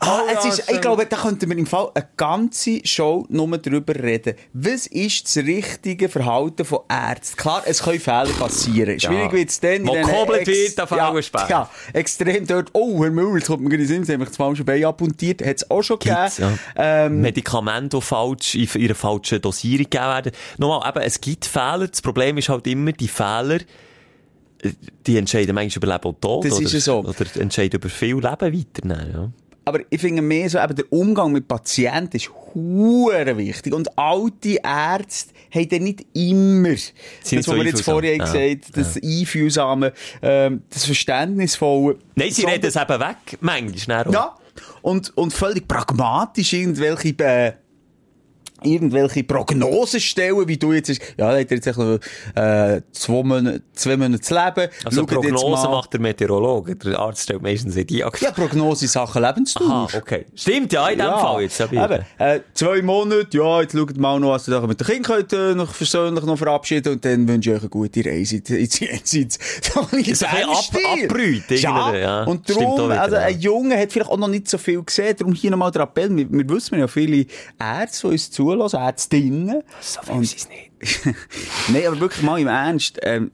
Ah, Oh, es ja, ist, ich glaube, da könnten wir im Fall eine ganze Show nur darüber reden. Was ist das richtige Verhalten von Ärzten? Klar, es können Fehler passieren. Schwierig wird es dann. Wo Ex- wird, darf ja, auch später. Ja, extrem dort. Oh, Herr Müller, jetzt kommt mir gerade in den Sinn, Sie haben mich das falsche Bein abpuntiert. Hat es auch schon Gibt's, gegeben. ja. Ähm, Medikamente, die falsch, in ihrer falschen Dosierung gegeben werden. Nochmal, eben, es gibt Fehler. Das Problem ist halt immer, die Fehler, äh, die entscheiden manchmal über Leben und Tod. Das oder, ist ja so. Oder entscheiden über viel Leben weiter. Ja. Aber ich finde mehr so, eben der Umgang mit Patienten ist hure wichtig. Und alte Ärzte haben dann nicht immer das, was so wir jetzt vorher Ja, gesagt das Einfühlsame, ähm, das Verständnisvolle. Nein, sie reden es eben weg. Manchmal. Ja, und, und völlig pragmatisch irgendwelche, äh, irgendwelche Prognosen stellen, wie du jetzt hast. Ja, er hat jetzt noch, äh, zwei Monate, zwei Monate zu leben. Also Schaut jetzt Prognose mal- macht der Meteorologe. Der Arzt stellt meistens eine Diagnose. Ja, Prognose Sachen Lebensdauer. Aha, okay. Stimmt, ja, in dem Fall jetzt. Ja, eben, äh, zwei Monate, ja, jetzt schaut mal noch, was ihr da mit den Kindern könnt, äh, noch persönlich noch verabschieden und dann wünsche ich euch eine gute Reise ins Jenseits. So ein bisschen ab- abbrüht, Ja, ja. und darum, also ja. ein Junge hat vielleicht auch noch nicht so viel gesehen, darum hier nochmal der Appell, wir, wir wissen ja viele Ärzte, die uns zulassen, Ärztinnen. So viel ist es nicht. Nein, aber wirklich mal im Ernst, ähm,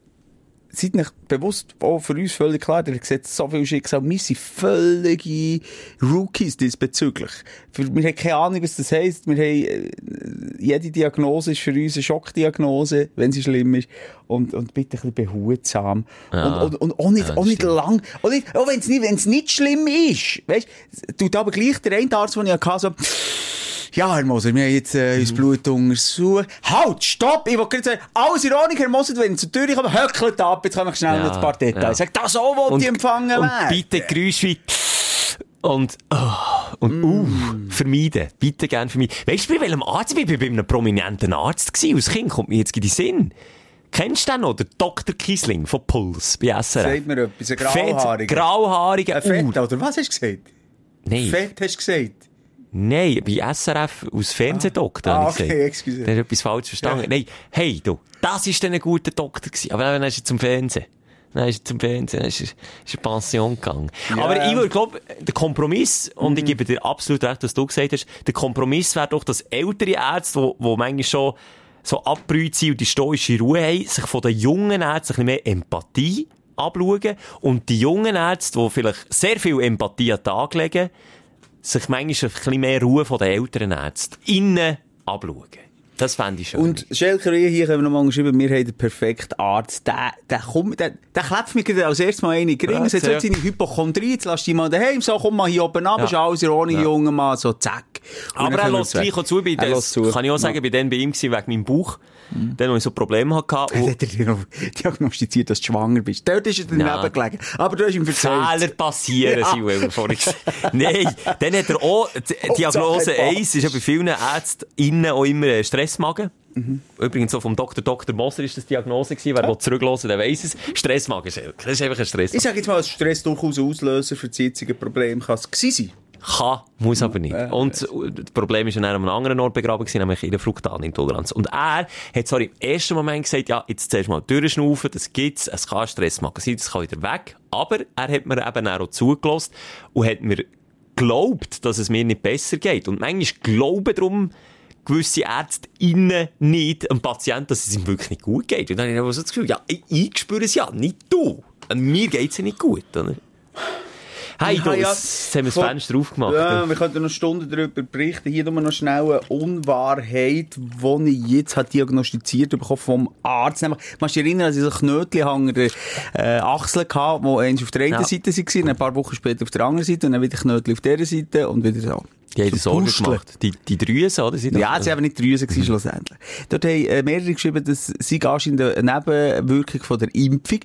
seid nicht bewusst, auch für uns völlig klar, der sieht so viel Schicksal, wir sind völlige Rookies diesbezüglich. Für, wir haben keine Ahnung, was das heisst, wir haben, äh, jede Diagnose ist für uns eine Schockdiagnose, wenn sie schlimm ist, und, und bitte ein bisschen behutsam. Ja. Und, und, und auch nicht, Ja, auch nicht lang, auch, nicht, auch wenn es nicht, wenn's nicht schlimm ist, weißt, tut aber gleich der eine Arzt, den ich hatte, so, ja, Herr Moser, wir haben jetzt äh, Mhm. Blut untersucht. Halt, stopp! Ich wollte gerade sagen, alles in Ordnung, Herr Moser, wenn Sie zur Tür kommen, höckelt ab, jetzt kann ich schnell Ja, noch ein paar Details. ja. Sag, das auch wollte ich empfangen und werden. bitte Geräusche wie und, oh, und, Mm. uh, vermeiden. Bitte gern vermeiden. Weißt du, bei welchem Arzt? Ich war bei einem prominenten Arzt gewesen. Als Kind kommt mir jetzt in den Sinn. Kennst du den noch? Der Dr. Kiesling von Puls bei SRF. Sagt mir etwas, ein Fett, grauhaariger. grauhaariger. Ein Fett, oder was hast du gesagt? nein, Fett hast du gesagt? Nein, bei SRF aus Fernsehdoktor. Ah, habe ich okay, excuse. Der hat etwas falsch verstanden. Ja. Nein, hey, du, das ist dann ein guter Doktor gewesen. Aber dann ist er zum Fernsehen. Dann ist er zum Fernsehen, dann ist er, ist er Pension gegangen. Aber ich würde glaube, der Kompromiss, und Mhm. ich gebe dir absolut recht, was du gesagt hast, der Kompromiss wäre doch, dass ältere Ärzte, die, die manchmal schon so abbrüht sind und die stoische Ruhe haben, sich von den jungen Ärzten ein bisschen mehr Empathie abschauen und die jungen Ärzte, die vielleicht sehr viel Empathie an den Tag legen, sich manchmal ein bisschen mehr Ruhe von den älteren Ärzten innen abschauen. Das fände ich schön. Und Schelker, hier haben wir nochmal geschrieben, wir haben den perfekten Arzt. Der, der kommt, der, der klebt mir als erstes mal eine in den Ring. Ja, sagt, sehr. seine Hypochondrie, jetzt lass dich mal daheim, so, komm mal hier oben ab, Ja. ist alles in Ordnung, Ja. Junge Mann, so, zack. Und Aber er können lässt gleich zu. Bei Er das zu. kann ich auch sagen, Ja. bei dann bei ihm gewesen, wegen meinem Bauch. Dann, wo ich so Probleme hatte. Hat Und er dir noch diagnostiziert, dass du schwanger bist? Dort ist er daneben Ja. gelegen. Aber du hast ihm Fehler erzählt. passieren, Ja. ja. wie vorhin Nein, dann hat er auch, Diagnose Hauptsache 1 ist ja bei vielen Ärzten innen auch immer ein Stressmagen. Mhm. Übrigens, so vom Dr. Dr. Moser ist das die Diagnose gewesen. Wer will zurückhören, der weiss es. Stressmagen, Schelke. Das ist einfach ein Stress. Ich sage jetzt mal, dass Stress durchaus Auslöser für zitzige Probleme kann es gewesen sein. Kann, muss aber nicht. Und das Problem ist dann an einem anderen Ort begraben nämlich in der Fruktanintoleranz. Und er hat zwar im ersten Moment gesagt, ja, jetzt zuerst mal durchschnaufen, das gibt's, es kann Stressmagen sein, das kann wieder weg. Aber er hat mir eben auch zugelassen und hat mir geglaubt, dass es mir nicht besser geht. Und manchmal glauben darum gewisse Ärzte innen nicht einem Patienten, dass es ihm wirklich nicht gut geht. Und dann habe ich so das Gefühl, ja, ich, ich spüre es ja, nicht du. Und mir geht's ja nicht gut, oder? Hey, du, jetzt haben wir das Fenster aufgemacht. Ja, wir könnten noch Stunden darüber berichten. Hier nur noch schnell eine Unwahrheit, die ich jetzt habe diagnostiziert bekommen vom Arzt. Nämlich, kannst du dich erinnern, als ich so Knötchen an der äh, Achsel hatte, die eins auf der einen Ja. Seite waren, ein paar Wochen später auf der anderen Seite, und dann wieder Knötchen auf dieser Seite und wieder so. Die haben das Pusteln. gemacht. Die, die Drüsen, oder? Sind Ja, waren eben nicht Drüsen gewesen, schlussendlich. Dort haben äh, mehrere geschrieben, dass sie anscheinend eine Nebenwirkung von der Impfung.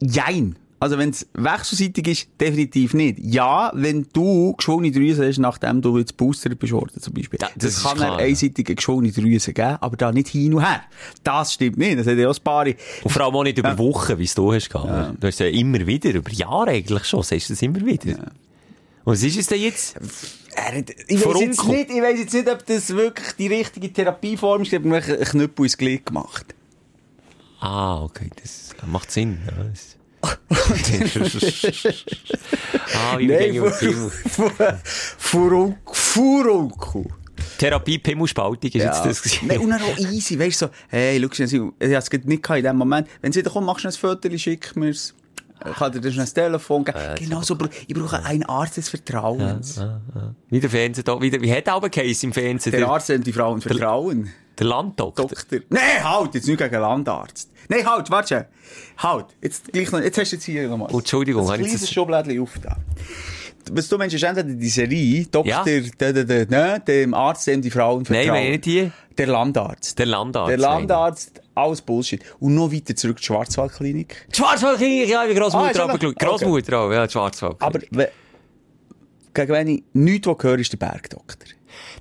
Jein. Also wenn es wechselseitig ist, definitiv nicht. Ja, wenn du geschwollene Drüsen hast, nachdem du jetzt boostert bist worden, zum Beispiel. Ja, das das kann klar, ja. einseitige geschwollene Drüsen geben, aber da nicht hin und her. Das stimmt nicht. Das hat ja auch ein paar... Und vor allem auch nicht über Wochen, wie es du hast gehabt. Du hast ja immer wieder, über Jahre eigentlich schon, sagst du das immer wieder. Und was ist es denn jetzt? Ich weiß jetzt nicht, ich weiss jetzt nicht, ob das wirklich die richtige Therapieform ist. Ich habe mir einen Knüppel ins Glied gemacht. Ah, okay, das macht Sinn. Ja, ah, Nein, Nein, Fu- Fu- Furunk- Furunkel. Therapie Pimmelspaltung ist jetzt das gewesen. Nein, und dann auch easy, weißt du, so, hey, schau, ich habe es nicht gehabt in dem Moment. Wenn sie wieder kommt, machst du ein Foto, schick mir's. Ich kann dir das ein Telefon geben. genau so, ich brauche einen Arzt des Vertrauens. Wie der Fernsehen da, wie, der, wie hat aber Case im Fernsehen? Der Der, Arzt dem die Frauen vertrauen. Der Landdoktor. Doktor. Nein, halt, jetzt nicht gegen Landarzt. Nein, halt, warte. Halt, jetzt, gleich noch, jetzt hast du jetzt hier nochmal. Oh, Entschuldigung, habe ich kleine das- Schublädchen aufgetan. Was du meinst, ist entweder die Serie, Doktor, Ja. der, der, ne, dem Arzt, dem die Frauen vertrauen. Nein, meine die. Der Landarzt. Der Landarzt. Der. Landarzt, alles Bullshit. Und noch weiter zurück zur Schwarzwaldklinik. Die Schwarzwaldklinik, ja, wie Ah, runtergeschaut. noch- Grossmutter auch, ja, die Schwarzwaldklinik. Aber, gegen wen ich nichts höre, ist der Bergdoktor.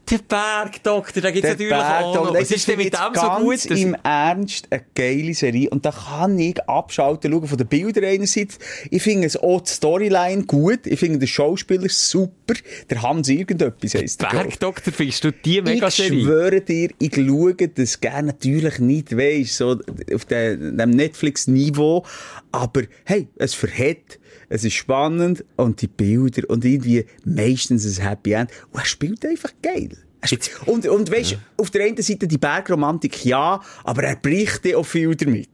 Der Bergdoktor, da gibt's natürlich auch noch. Was ist denn mit dem so gut? dass- im Ernst eine geile Serie. Und da kann ich abschalten, schauen von den Bildern einerseits. Ich finde es auch die Storyline gut. Ich finde den Schauspieler super. Der Hans irgendetwas heisst. Bergdoktor findest du die mega Ich schwöre dir, ich schaue das gerne natürlich nicht, weisst, so auf de- dem Netflix-Niveau. Aber hey, es verhält, es ist spannend und die Bilder und irgendwie meistens ein Happy End. Und er spielt einfach geil. Spielt- Und, und weisst, auf der einen Seite die Bergromantik, ja, aber er bricht ja auch viel damit.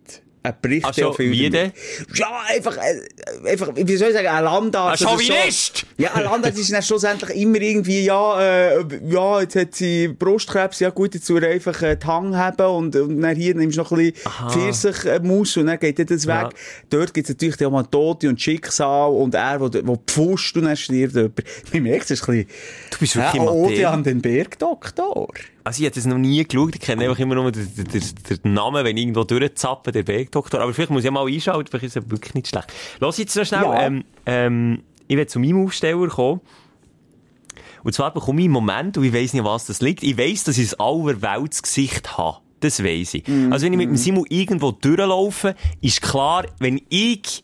Er bricht Ach ja so, auch viel wie damit. Ja, einfach, äh, einfach, wie soll ich sagen, ein Landarzt. Ein oder so. Chauvinist! Ja, ein Landarzt ist dann schlussendlich immer irgendwie, ja, äh, ja, jetzt hat sie Brustkrebs, ja gut, jetzt soll er einfach äh, die Hang haben und, und dann hier nimmst du noch ein bisschen Pfirsichmus und dann geht das weg. Ja. Dort gibt es natürlich auch mal Tote und Schicksal und er, wo, wo pfuscht und dann stirbt jemand. Man merkt, es ein bisschen, Du bist wirklich im Ode an den Bergdoktor. Also ich habe das noch nie geschaut, ich kenne einfach immer nur den, den, den, den Namen, wenn ich irgendwo durchzappen, der Bergdoktor. Aber vielleicht muss ich ja mal einschalten, vielleicht ist es wirklich nicht schlecht. Lass jetzt noch schnell, Ja. ähm, ähm, ich will zu meinem Aufsteller kommen. Und zwar bekomme ich einen Moment, und ich weiss nicht, was das liegt. Ich weiss, dass ich ein Allerweltsgesicht habe. Das weiss ich. Also wenn ich mit dem Simon irgendwo durchlaufe, ist klar, wenn ich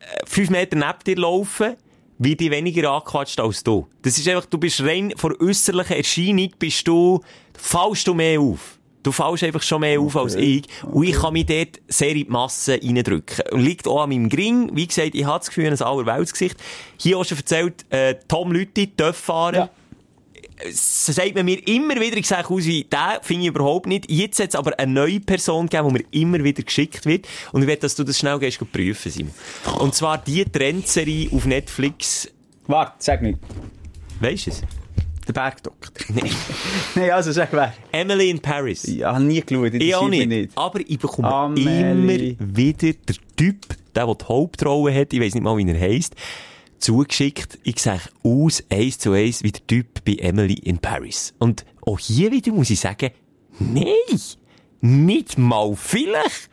äh, fünf Meter neben dir laufe, wird ich weniger angequatscht als du. Das ist einfach, du bist rein von der äußerlichen Erscheinung, bist du, fallst du mehr auf. Du fallst einfach schon mehr auf als ich. Und ich kann mich dort sehr in die Masse reindrücken. Und liegt auch an meinem Gring. Wie gesagt, ich habe das Gefühl, ein Allerweltsgesicht. Hier hast du erzählt, äh, Tom Lütti, fahren. Ja. Es sagt man mir immer wieder, ich sage aus wie, den finde ich überhaupt nicht. Jetzt hat es aber eine neue Person gegeben, die mir immer wieder geschickt wird. Und ich will, dass du das schnell gehst prüfen, Simon. Und zwar die Trendserie auf Netflix. Warte, sag nicht. Weisst du es? Der Bergdoktor. Nein. Nein, also sag wer. Emily in Paris. Habe nie geschaut, Ich auch nicht. mich Aber ich bekomme Amelie. immer wieder der Typ, der, der die Hauptrolle hat, ich weiss nicht mal, wie er heisst, zugeschickt. Ich sage aus, eins zu eins, wie der Typ bei Emily in Paris. Und auch hier wieder muss ich sagen, nein, nicht mal vielleicht.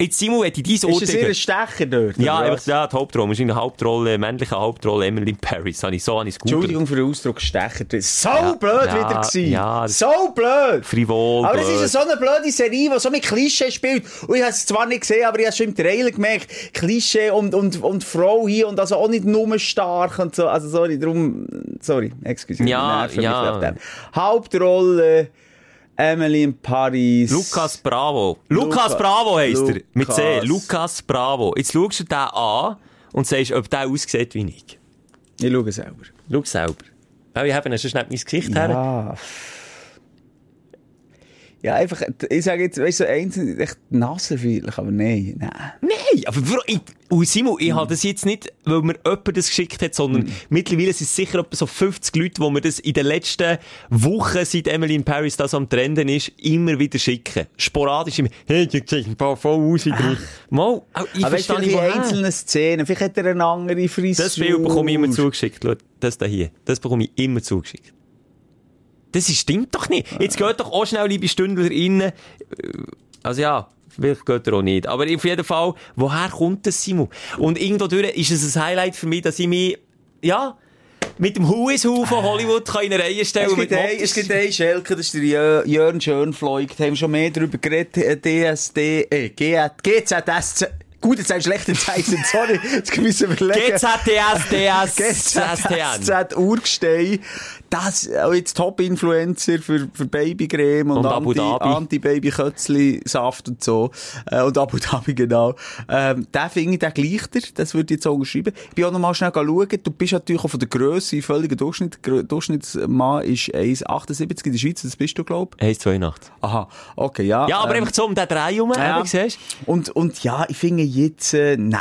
Jetzt, Simon, hätte ich dein Ist es Urteil... ihr Stecher dort? Ja, einfach, ja, die Hauptrolle, wahrscheinlich eine Hauptrolle, männliche Hauptrolle, Emily Paris. Habe ich so, habe ich es Entschuldigung für den Ausdruck Stecher. Das ist so Ja, blöd ja, wieder gewesen. ja, das- so blöd. Frivol, Aber es blöd. ist so eine blöde Serie, die so mit Klischee spielt. Und ich habe es zwar nicht gesehen, aber ich habe es schon im Trailer gemerkt. Klischee und, und, und Frau hier und also auch nicht nur stark und so. Also sorry, darum, sorry, excuse. Ja, mich ja. dem. Hauptrolle, Emily in Paris. Lukas Bravo. Lukas Luca- Bravo heisst er. Mit C. Lukas. Lukas Bravo. Jetzt schaust du den an und sagst, ob der aussieht wie ich. Ich schaue selber. Schau selber. Oh, ich habe schon schnell mein Gesicht her. Ja. Einfach, ich sage jetzt, weißt du, so einzeln, echt Nase vielleicht, aber nein, nein. Nein, aber Bro, ich, und Simon, ich habe das jetzt nicht, weil mir jemand das geschickt hat, sondern mittlerweile sind es sicher etwa so 50 Leute, die mir das in den letzten Wochen, seit Emily in Paris das am Trenden ist, immer wieder schicken. Sporadisch immer, hey, du siehst ein paar voll aus du. Mal, auch ich Aber verstehe nicht, die woher. einzelnen Szenen, vielleicht hat er eine andere Frisur. Das Bild bekomme ich immer zugeschickt. Schau, das da hier. Das bekomme ich immer zugeschickt. Das ist- stimmt doch nicht. Jetzt geht doch auch schnell, liebe Stündler, rein. Äh, Also ja, vielleicht geht er auch nicht. Aber auf jeden Fall, woher kommt das, Simon? Und irgendwo durch ist es ein Highlight für mich, dass ich mich, ja, mit dem Who is Who von Hollywood kann in eine Reihe stellen Es gibt, es gibt einen Schelke, das ist der Jö- Jörn Schönfleug, da haben wir schon mehr darüber geredet, äh, DSD, äh, G- GZSZ, gut, jetzt ein schlechter Zeichen, sorry, jetzt müssen wir überlegen. GZDS, DS. GZSZ Urgestein, das, auch jetzt Top-Influencer für, für Babycreme und, Und Abu Dhabi. Anti, Anti-Baby-Kötzli-Saft und so, äh, und Abu Dhabi, genau. Ähm, den finde ich, den gleicht er, das würde ich jetzt auch unterschreiben. Ich bin auch noch mal schnell schauen, du bist natürlich auch von der Grösse, völliger Durchschnitt, Durchschnittsmann ist 1,78 in der Schweiz, das bist du, glaub ich. 1,82. Aha, okay, ja. Ja, aber ähm, einfach so um den Dreh herum, ja. siehst Und, und ja, ich finde jetzt, äh, nein.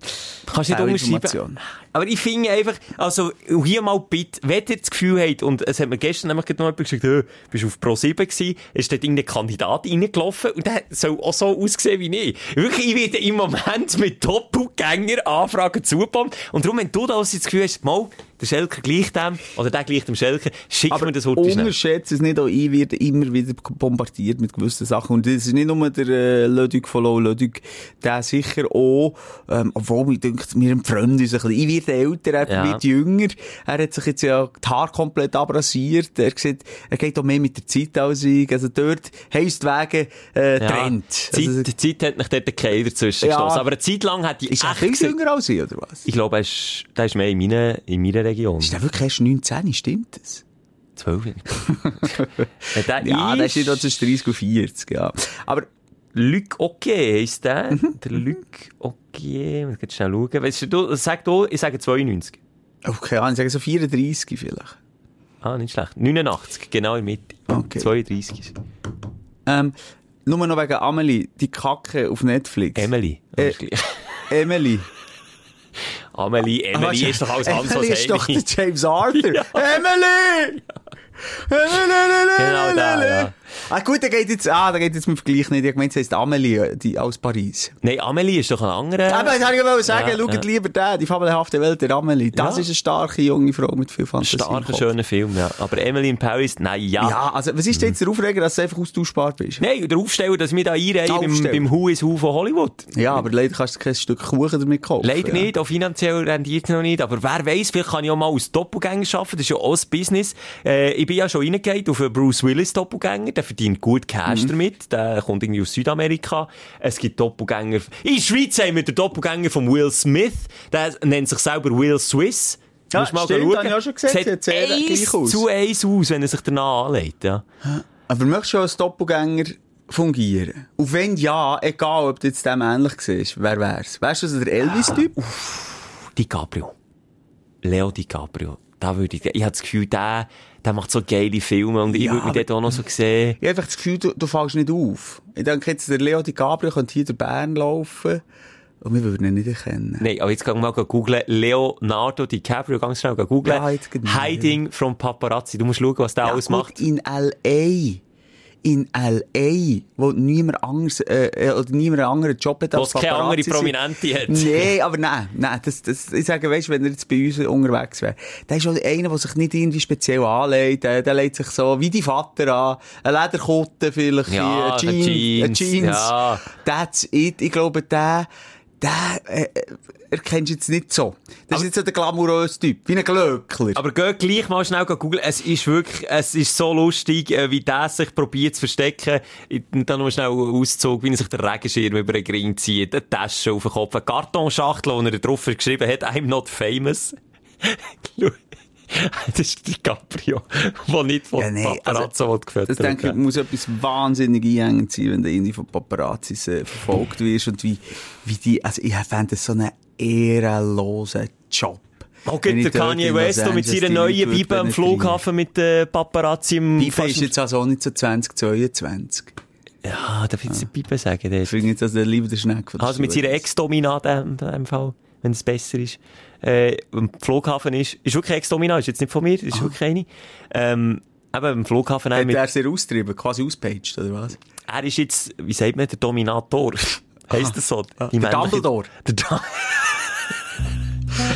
du? Kannst nicht unterschreiben. Aber ich finde einfach, also, hier mal bitte, wenn ihr das Gefühl habt, und es hat mir gestern nämlich noch jemand gesagt, hey, bist du auf Pro 7 gewesen, ist dort irgendein Kandidat reingelaufen, und der soll auch so aussehen wie ich. Wirklich, ich werde im Moment mit Doppelgänger Anfragen zugekommen, und darum, wenn du da das Gefühl hast, mal, der Schelker gleicht dem, oder der gleicht dem Schelker, schick Aber mir das schnell. unterschätzt es nicht, auch ich werde immer wieder bombardiert mit gewissen Sachen. Und das ist nicht nur der äh, Ludwig von Low Ludwig, der sicher auch, ähm, obwohl mir denkt, wir entfremden uns ein bisschen. Ich werde älter, er Ja. wird jünger. Er hat sich jetzt ja die Haare komplett abrasiert. Er sieht, er geht auch mehr mit der Zeit als ich. Also dort heisst wegen, äh, Ja, Trend. Zeit, Also, die Zeit hat mich dort den Keil dazwischen Ja. gestossen. Aber eine Zeit lang hat die ist er viel jünger als ich, oder was? Ich glaube, er ist, der ist mehr in meiner, in meiner Region. Ist der wirklich erst 19, stimmt das? 12. ja, der Ja, ist, der steht auch zwischen 30 und 40, ja. Aber, Luc Ogier heisst der. Mhm. Der Luc Ogier. Ich muss schnell schauen. Weißt du, sag du, ich sage 92. okay, ich sage so 34 vielleicht. Ah, nicht schlecht. 89, genau in der Mitte. Okay. 32 ist. Ähm, nur noch wegen Amelie, die Kacke auf Netflix. Emily. Äh. Emily. Amelie, Emily Ah, ist doch alles anders Emily ist doch der. James Arthur. Emily! Genau der, ja. Ah, gut, der geht jetzt, ah, der geht jetzt mit dem Vergleich nicht. Ich gemeint, sie heisst Amelie, die aus Paris. Nein, Amelie ist doch ein anderer. Aber das wollte ich wollte sagen, Ja, schaut ja. lieber den, die fabelhafte Welt der Amelie. Das Ja. ist eine starke junge Frau mit viel Fantasie. Starker, schöner Film, ja. Aber Emily in Paris, nein, ja. Ja, also, was ist jetzt der Aufreger, dass du einfach austauschbar bist? Nein, der Aufsteller, dass wir da einreihen beim, beim Who is Who von Hollywood. Ja, aber leider kannst du kein Stück Kuchen damit kaufen. Leider ja. nicht, auch finanziell rendiert es noch nicht, aber wer weiß, vielleicht kann ich auch mal als Doppelgänger arbeiten, das ist ja auch ein Business. Äh, ich bin ja schon reingegangen auf Bruce Willis Doppelgänger, der verdient gut Cash Mhm. damit, der kommt irgendwie aus Südamerika. Es gibt Doppelgänger, in der Schweiz haben wir den Doppelgänger von Will Smith, der nennt sich selber Will Swiss. Ja, Musst mal stimmt, schauen. habe ich auch schon gesehen, Sieht sieht sehr eins gleich aus. zu eins aus, wenn er sich danach anlegt, ja. Aber möchtest du als Doppelgänger fungieren? Und wenn ja, egal ob du jetzt dem ähnlich siehst, wer wär's? Wärst du also der Elvis-Typ? DiCaprio. Leo DiCaprio. Da würde ich, ich habe das Gefühl, der, der macht so geile Filme und ich Ja, würde mich dort auch noch so sehen. Ich habe einfach das Gefühl, du, du fällst nicht auf. Ich denke jetzt, der Leo DiCaprio könnte hier durch Bern laufen und wir würden ihn nicht erkennen. Nein, aber jetzt gehen wir mal googlen. Leonardo DiCaprio, ganz schnell googlen. Ja. Hiding from Paparazzi. Du musst schauen, was der Ja, alles macht. in L.A. In L.A., wo niemand anders, äh, äh, oder niemand einen anderen Job hat als keine andere. Prominente hat. Nee, aber nein, nein, das, das, ich sage, weißt, wenn er jetzt bei uns unterwegs wäre, der ist auch einer, der sich nicht irgendwie speziell anlegt, der, der legt sich so wie die Vater an, eine Lederkutte vielleicht, Ja, Jeans, Jeans, Jeans. ja. That's it. Ich glaube, der, der, äh, äh, erkennst du jetzt nicht so. Das ist nicht so der glamouröse Typ, wie ein Glöckler. Aber geh gleich mal schnell googeln. Es ist wirklich, es ist so lustig, äh, wie der sich probiert zu verstecken. Ich- Dann noch schnell Auszug, wie er sich den Regenschirm über den Ring zieht, eine Tasche auf den Kopf, eine Kartonschachtel, wo er drauf geschrieben hat, I'm not famous. Das ist DiCaprio, der nicht von Ja, nee, Paparazzo also, gefüttert Das denke ich, muss etwas wahnsinnig einhängend sein, wenn du irgendwie von Paparazzis äh, verfolgt wirst und wie, wie die, also ich fände das so einen ehrenlosen Job. Oh, gibt ich der Kanye West und mit seiner neuen Vibe am. Flughafen mit den Paparazzi im fast- ist jetzt also auch nicht so 2022. Ja, darf ich jetzt die Pipe sagen? Ich finde jetzt also lieber der Schneck von der Also mit seiner. Ex-Domina in dem Fall, wenn es besser ist. Äh, am Flughafen ist, ist wirklich Ex-Domina, ist jetzt nicht von mir, ist wirklich eine. Ähm, eben am Flughafen Hat mit, er sehr austrieben, quasi auspaged, oder was? er ist jetzt, wie sagt man, der Dominator. heisst das so? Die der Dumbledore. Der da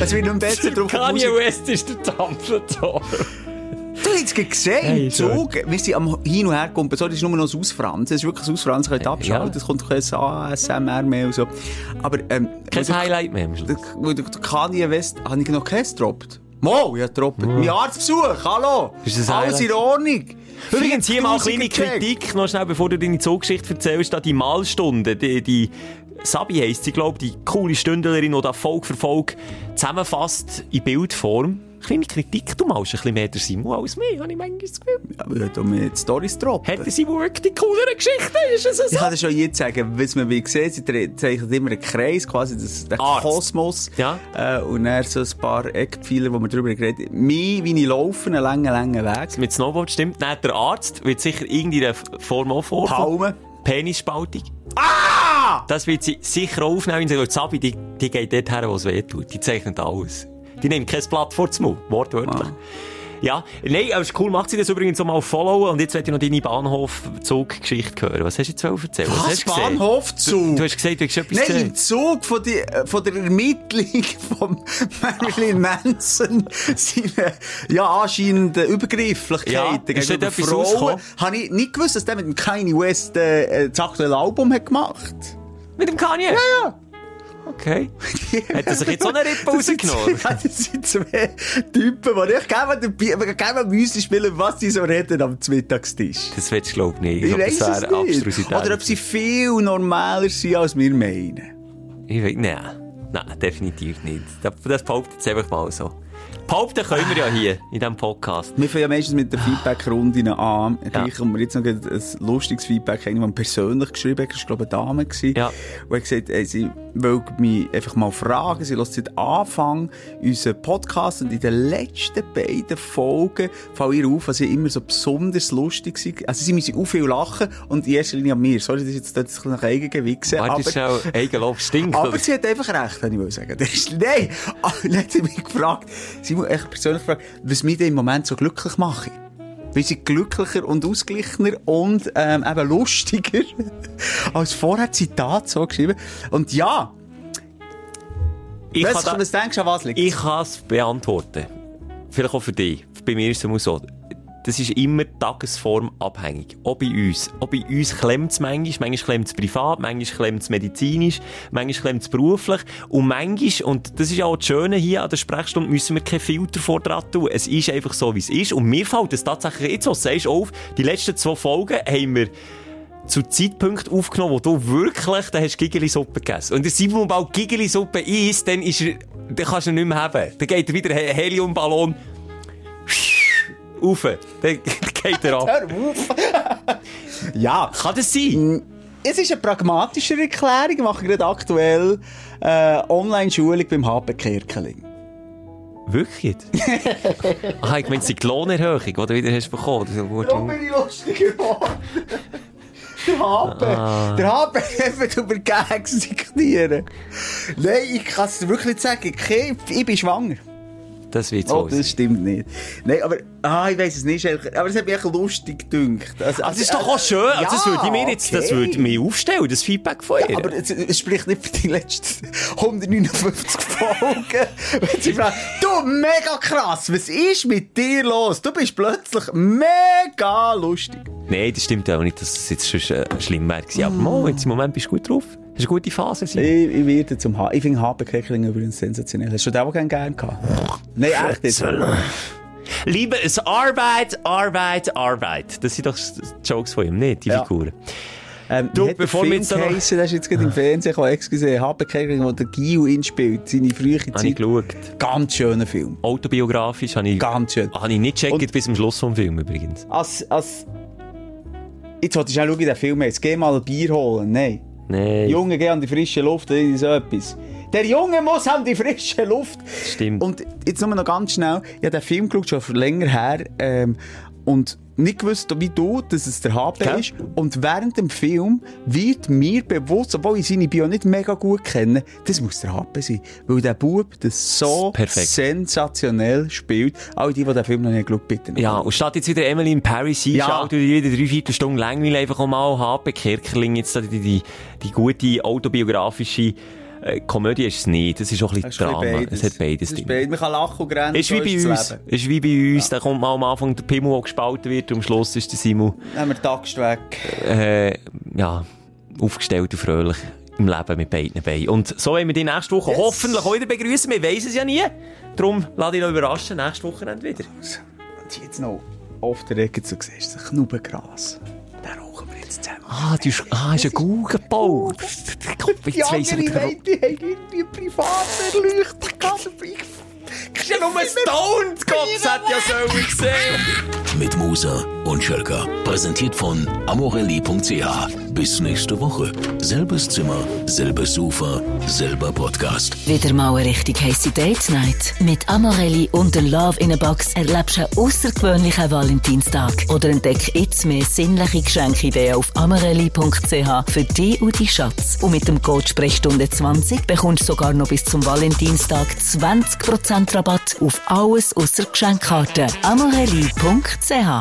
Es wird nicht besser drauf. Kanye West ist der Dumbledore. Du hast es gesehen, Hey, im Zug. Wir sind am Hin- und Herkommen. So, das ist nur noch das Ausfranzen. Es ist wirklich das Ausfranzen. Könnt ihr abschalten. ja. Es kommt kein ASMR mehr und so. Aber, ähm, Kein Highlight mehr am Schluss. Kanye West, habe ich noch keins gedroppt? Mo, ich habe gedroppt. Mein Arztbesuch, hallo. Ist das Alles in Ordnung. Übrigens hier mal eine 40.000 kleine. Kritik, noch schnell, bevor du deine Zuggeschichte erzählst, da die Malstunde, die, die Sabi heisst sie, glaube die coole Stündlerin, die da Folge für Folge zusammenfasst in Bildform. Kleine Kritik, du malst ein bisschen mehr der Simon als mich, habe ich manchmal das Gefühl. Ja, aber er auch mehr die Storys gedroppt. Hat der Simon wirklich die coolere Geschichte? Ist es so? Ich kann dir schon jetzt sagen, was man wie sieht, sie zeichnet immer einen Kreis, quasi das, der Arzt. Kosmos. Ja. Äh, und dann so ein paar Eckpfeiler, wo wir drüber geredet haben. Mich, wie ich laufe, einen langen, langen Weg. Mit Snowboard stimmt, nicht der Arzt wird sicher irgendeine Form auch vorkommen. Palmen. Penisspaltung. Ah! Das wird sie sicher aufnehmen, wenn sie sagt, Sabi, die, die geht dort her, wo es weh tut. Die zeichnet alles. Die nimmt kein Blatt vor Mund, wortwörtlich. Ja, nein, aber es ist cool, macht sie das übrigens so mal auf Follow und jetzt werde ich noch deine Bahnhof-Zug-Geschichte hören. Was hast du jetzt wollen erzählen? Was? hast? Bahnhofzug? Du, du hast gesagt, du hast etwas Nein, gesehen. im Zug von, die, äh, von der Ermittlung von Marilyn Manson seine, ja, anscheinenden Übergrifflichkeiten Ja, ist gegenüber etwas Frauen, rausgekommen? habe ich nicht gewusst, dass der mit dem Kanye West äh, das aktuelle Album hat gemacht. Mit dem Kanye? Ja, ja. Okay. Hat er sich jetzt so eine Rippe rausgenommen? Das sind zwei Typen, die ich gerne gerne Müsli spielen, was die so reden am Mittagstisch. Das willst du, glaube ich, nicht. Ich glaub, weiss das es wäre. Abstrusität. Oder ob sie viel normaler sind, als wir meinen. Ich weiß, nein. Nein, definitiv nicht. Das, behauptet jetzt einfach mal so. Behaupten können wir ja hier, in diesem Podcast. Wir fangen ja meistens mit der Feedback-Runde an. Gleich kommt mir jetzt noch ein lustiges Feedback, jemand persönlich geschrieben, das war, glaube ich, eine Dame. Gewesen, Ja. Und hat gesagt, ey, sie will mich einfach mal fragen. Sie lässt seit Anfang unseren Podcast und in den letzten beiden Folgen fallen ihr auf, was sie immer so besonders lustig sind. Also sie müssen auch viel lachen und in erster Linie an mir. Sorry, das ist jetzt bisschen nach Eigengewichsen. Warte, aber- das ist auch Eigenlob stinkt. aber oder? sie hat einfach recht, wenn ich will sagen. Das ist, nein! Ah, hat sie mich gefragt, sie muss echt persönlich gefragt, was mich im Moment so glücklich mache. Weil sie glücklicher und ausgeglichener und ähm, eben lustiger als vorher Zitat so geschrieben. Und ja, ich was, kann da- was denkst an was liegt Ich kann es beantworten. Vielleicht auch für dich. Bei mir ist es immer so. Das ist immer tagesformabhängig. Auch bei uns. Auch bei uns klemmt es manchmal. Manchmal klemmt es privat, manchmal klemmt es medizinisch, manchmal klemmt es beruflich. Und manchmal, und das ist auch das Schöne hier an der Sprechstunde, müssen wir keinen Filter vor dran tun. Es ist einfach so, wie es ist. Und mir fällt es tatsächlich jetzt, was du sagst, auf, die letzten zwei Folgen haben wir zu Zeitpunkt aufgenommen, wo du wirklich, da hast Gigeli-Suppe gegessen. Und Simon bald Gigeli-Suppe isst, dann ist er, dann kannst du ihn nicht mehr haben. Dann geht er wieder He- Heliumballon rauf. Dann dann geht er ab. Hör auf! ja, Kann das sein? es ist eine pragmatische Erklärung. Ich mache gerade aktuell äh, Online-Schulung beim HP Kirkeling. Wirklich? Aha, ich meine, die Lohnerhöhung, die du wieder hast bekommen. Ein guter- bin ich lustiger geworden. Der Habe. Ah. Der Habe hat über Gags signieren. Nein, ich kann es dir wirklich nicht sagen. Ich, ich bin schwanger. Das wird so Oh, das sein. stimmt nicht. Nein, aber, ah, ich weiss es nicht. Aber es hat mich echt lustig gedünkt. Also, Aber das ist doch auch schön. Also, das würde ich mir jetzt, das würde mir aufstellen, das Feedback von ihr. Aber es, es spricht nicht für die letzten 159 Folgen. Wenn sie fragt, du, mega krass, was ist mit dir los? Du bist plötzlich mega lustig. Nein, das stimmt auch nicht, dass es jetzt schon äh, schlimm wäre. Aber mal, jetzt im Moment bist du gut drauf. Das ist eine gute Phase. Ich, ich werde zum H. Ich finde HB-Kirchling übrigens sensationell. Hast du den auch gerne gern gehabt? Nein, echt jetzt. Liebe es Arbeit, Arbeit, Arbeit. Das sind doch die Jokes von ihm, nicht? Die Ja. Figuren. Ähm, Du, bevor wir jetzt noch- geheissen? Das ist jetzt gerade im Fernsehen gekommen, excuse, HB-Kirchling, wo der Gio ihn spielt, seine frühe Habe ich Zeit. geschaut. Ganz schöner Film. Autobiografisch habe ich, Ganz schön. habe ich nicht gecheckt bis zum Schluss vom Film übrigens. Als, als, jetzt wollte ich auch schauen, den Film jetzt. Geh mal ein Bier holen. Nein. Nein, Junge, geh an die frische Luft, oder irgendwie so etwas. Der Junge muss an die frische Luft. stimmt. Und jetzt nur noch ganz schnell. Ich habe den Film geschaut, schon länger her. Ähm, und nicht gewusst, wie du, dass es der HP Gell? ist. Und während dem Film wird mir bewusst, obwohl ich seine Bio nicht mega gut kenne, das muss der HP sein. Weil der Bub das so Perfekt. sensationell spielt. Alle die, die den Film noch nicht geschaut bitte. ja, und statt jetzt wieder Emily in Paris Ja. einschaut, ja. wieder drei, vier Stunden langweilig einfach auch mal HP Kirkerling, jetzt die, die, die gute autobiografische äh, Komödie ist es nicht. Das ist auch ein Das bisschen ein Drama. Es hat beides Das drin. beides. Man kann lachen und grennen. Ist wie bei das uns. Ist wie bei uns. Da kommt mal am Anfang der Pimmel, der gespalten wird, und am Schluss ist der Simon, Nehmen wir Axt weg. äh, ja, aufgestellt und fröhlich im Leben mit beiden Beinen. Und so wollen wir die nächste Woche Yes. hoffentlich auch wieder begrüßen. Wir weiss es ja nie. Darum lade ich noch überraschen, nächste Wochenende wieder. Und jetzt noch auf der Ecke zu sehen, ein zusammen. Ah, du ah, ist ein Guggenbau. Die Jetzt weiss ich andere wieder, warum. Leute haben irgendwie privat erleuchtet. gehabt. Ist ja nur stoned, Gott, das hat ja so gesehen. Mit Musa und Schelka. Präsentiert von amorelli.ch. Bis nächste Woche. Selbes Zimmer, selbes Sofa, selber Podcast. Wieder mal eine richtig heisse Date Night. Mit Amorelli und der Love in a Box erlebst du einen außergewöhnlichen Valentinstag. Oder entdeck jetzt mehr sinnliche Geschenkideen auf amorelli.ch für dich und die Schatz. Und mit dem Code Sprechstunde 20 bekommst du sogar noch bis zum Valentinstag 20% Rabatt auf alles außer Geschenkkarten. amorelli.ch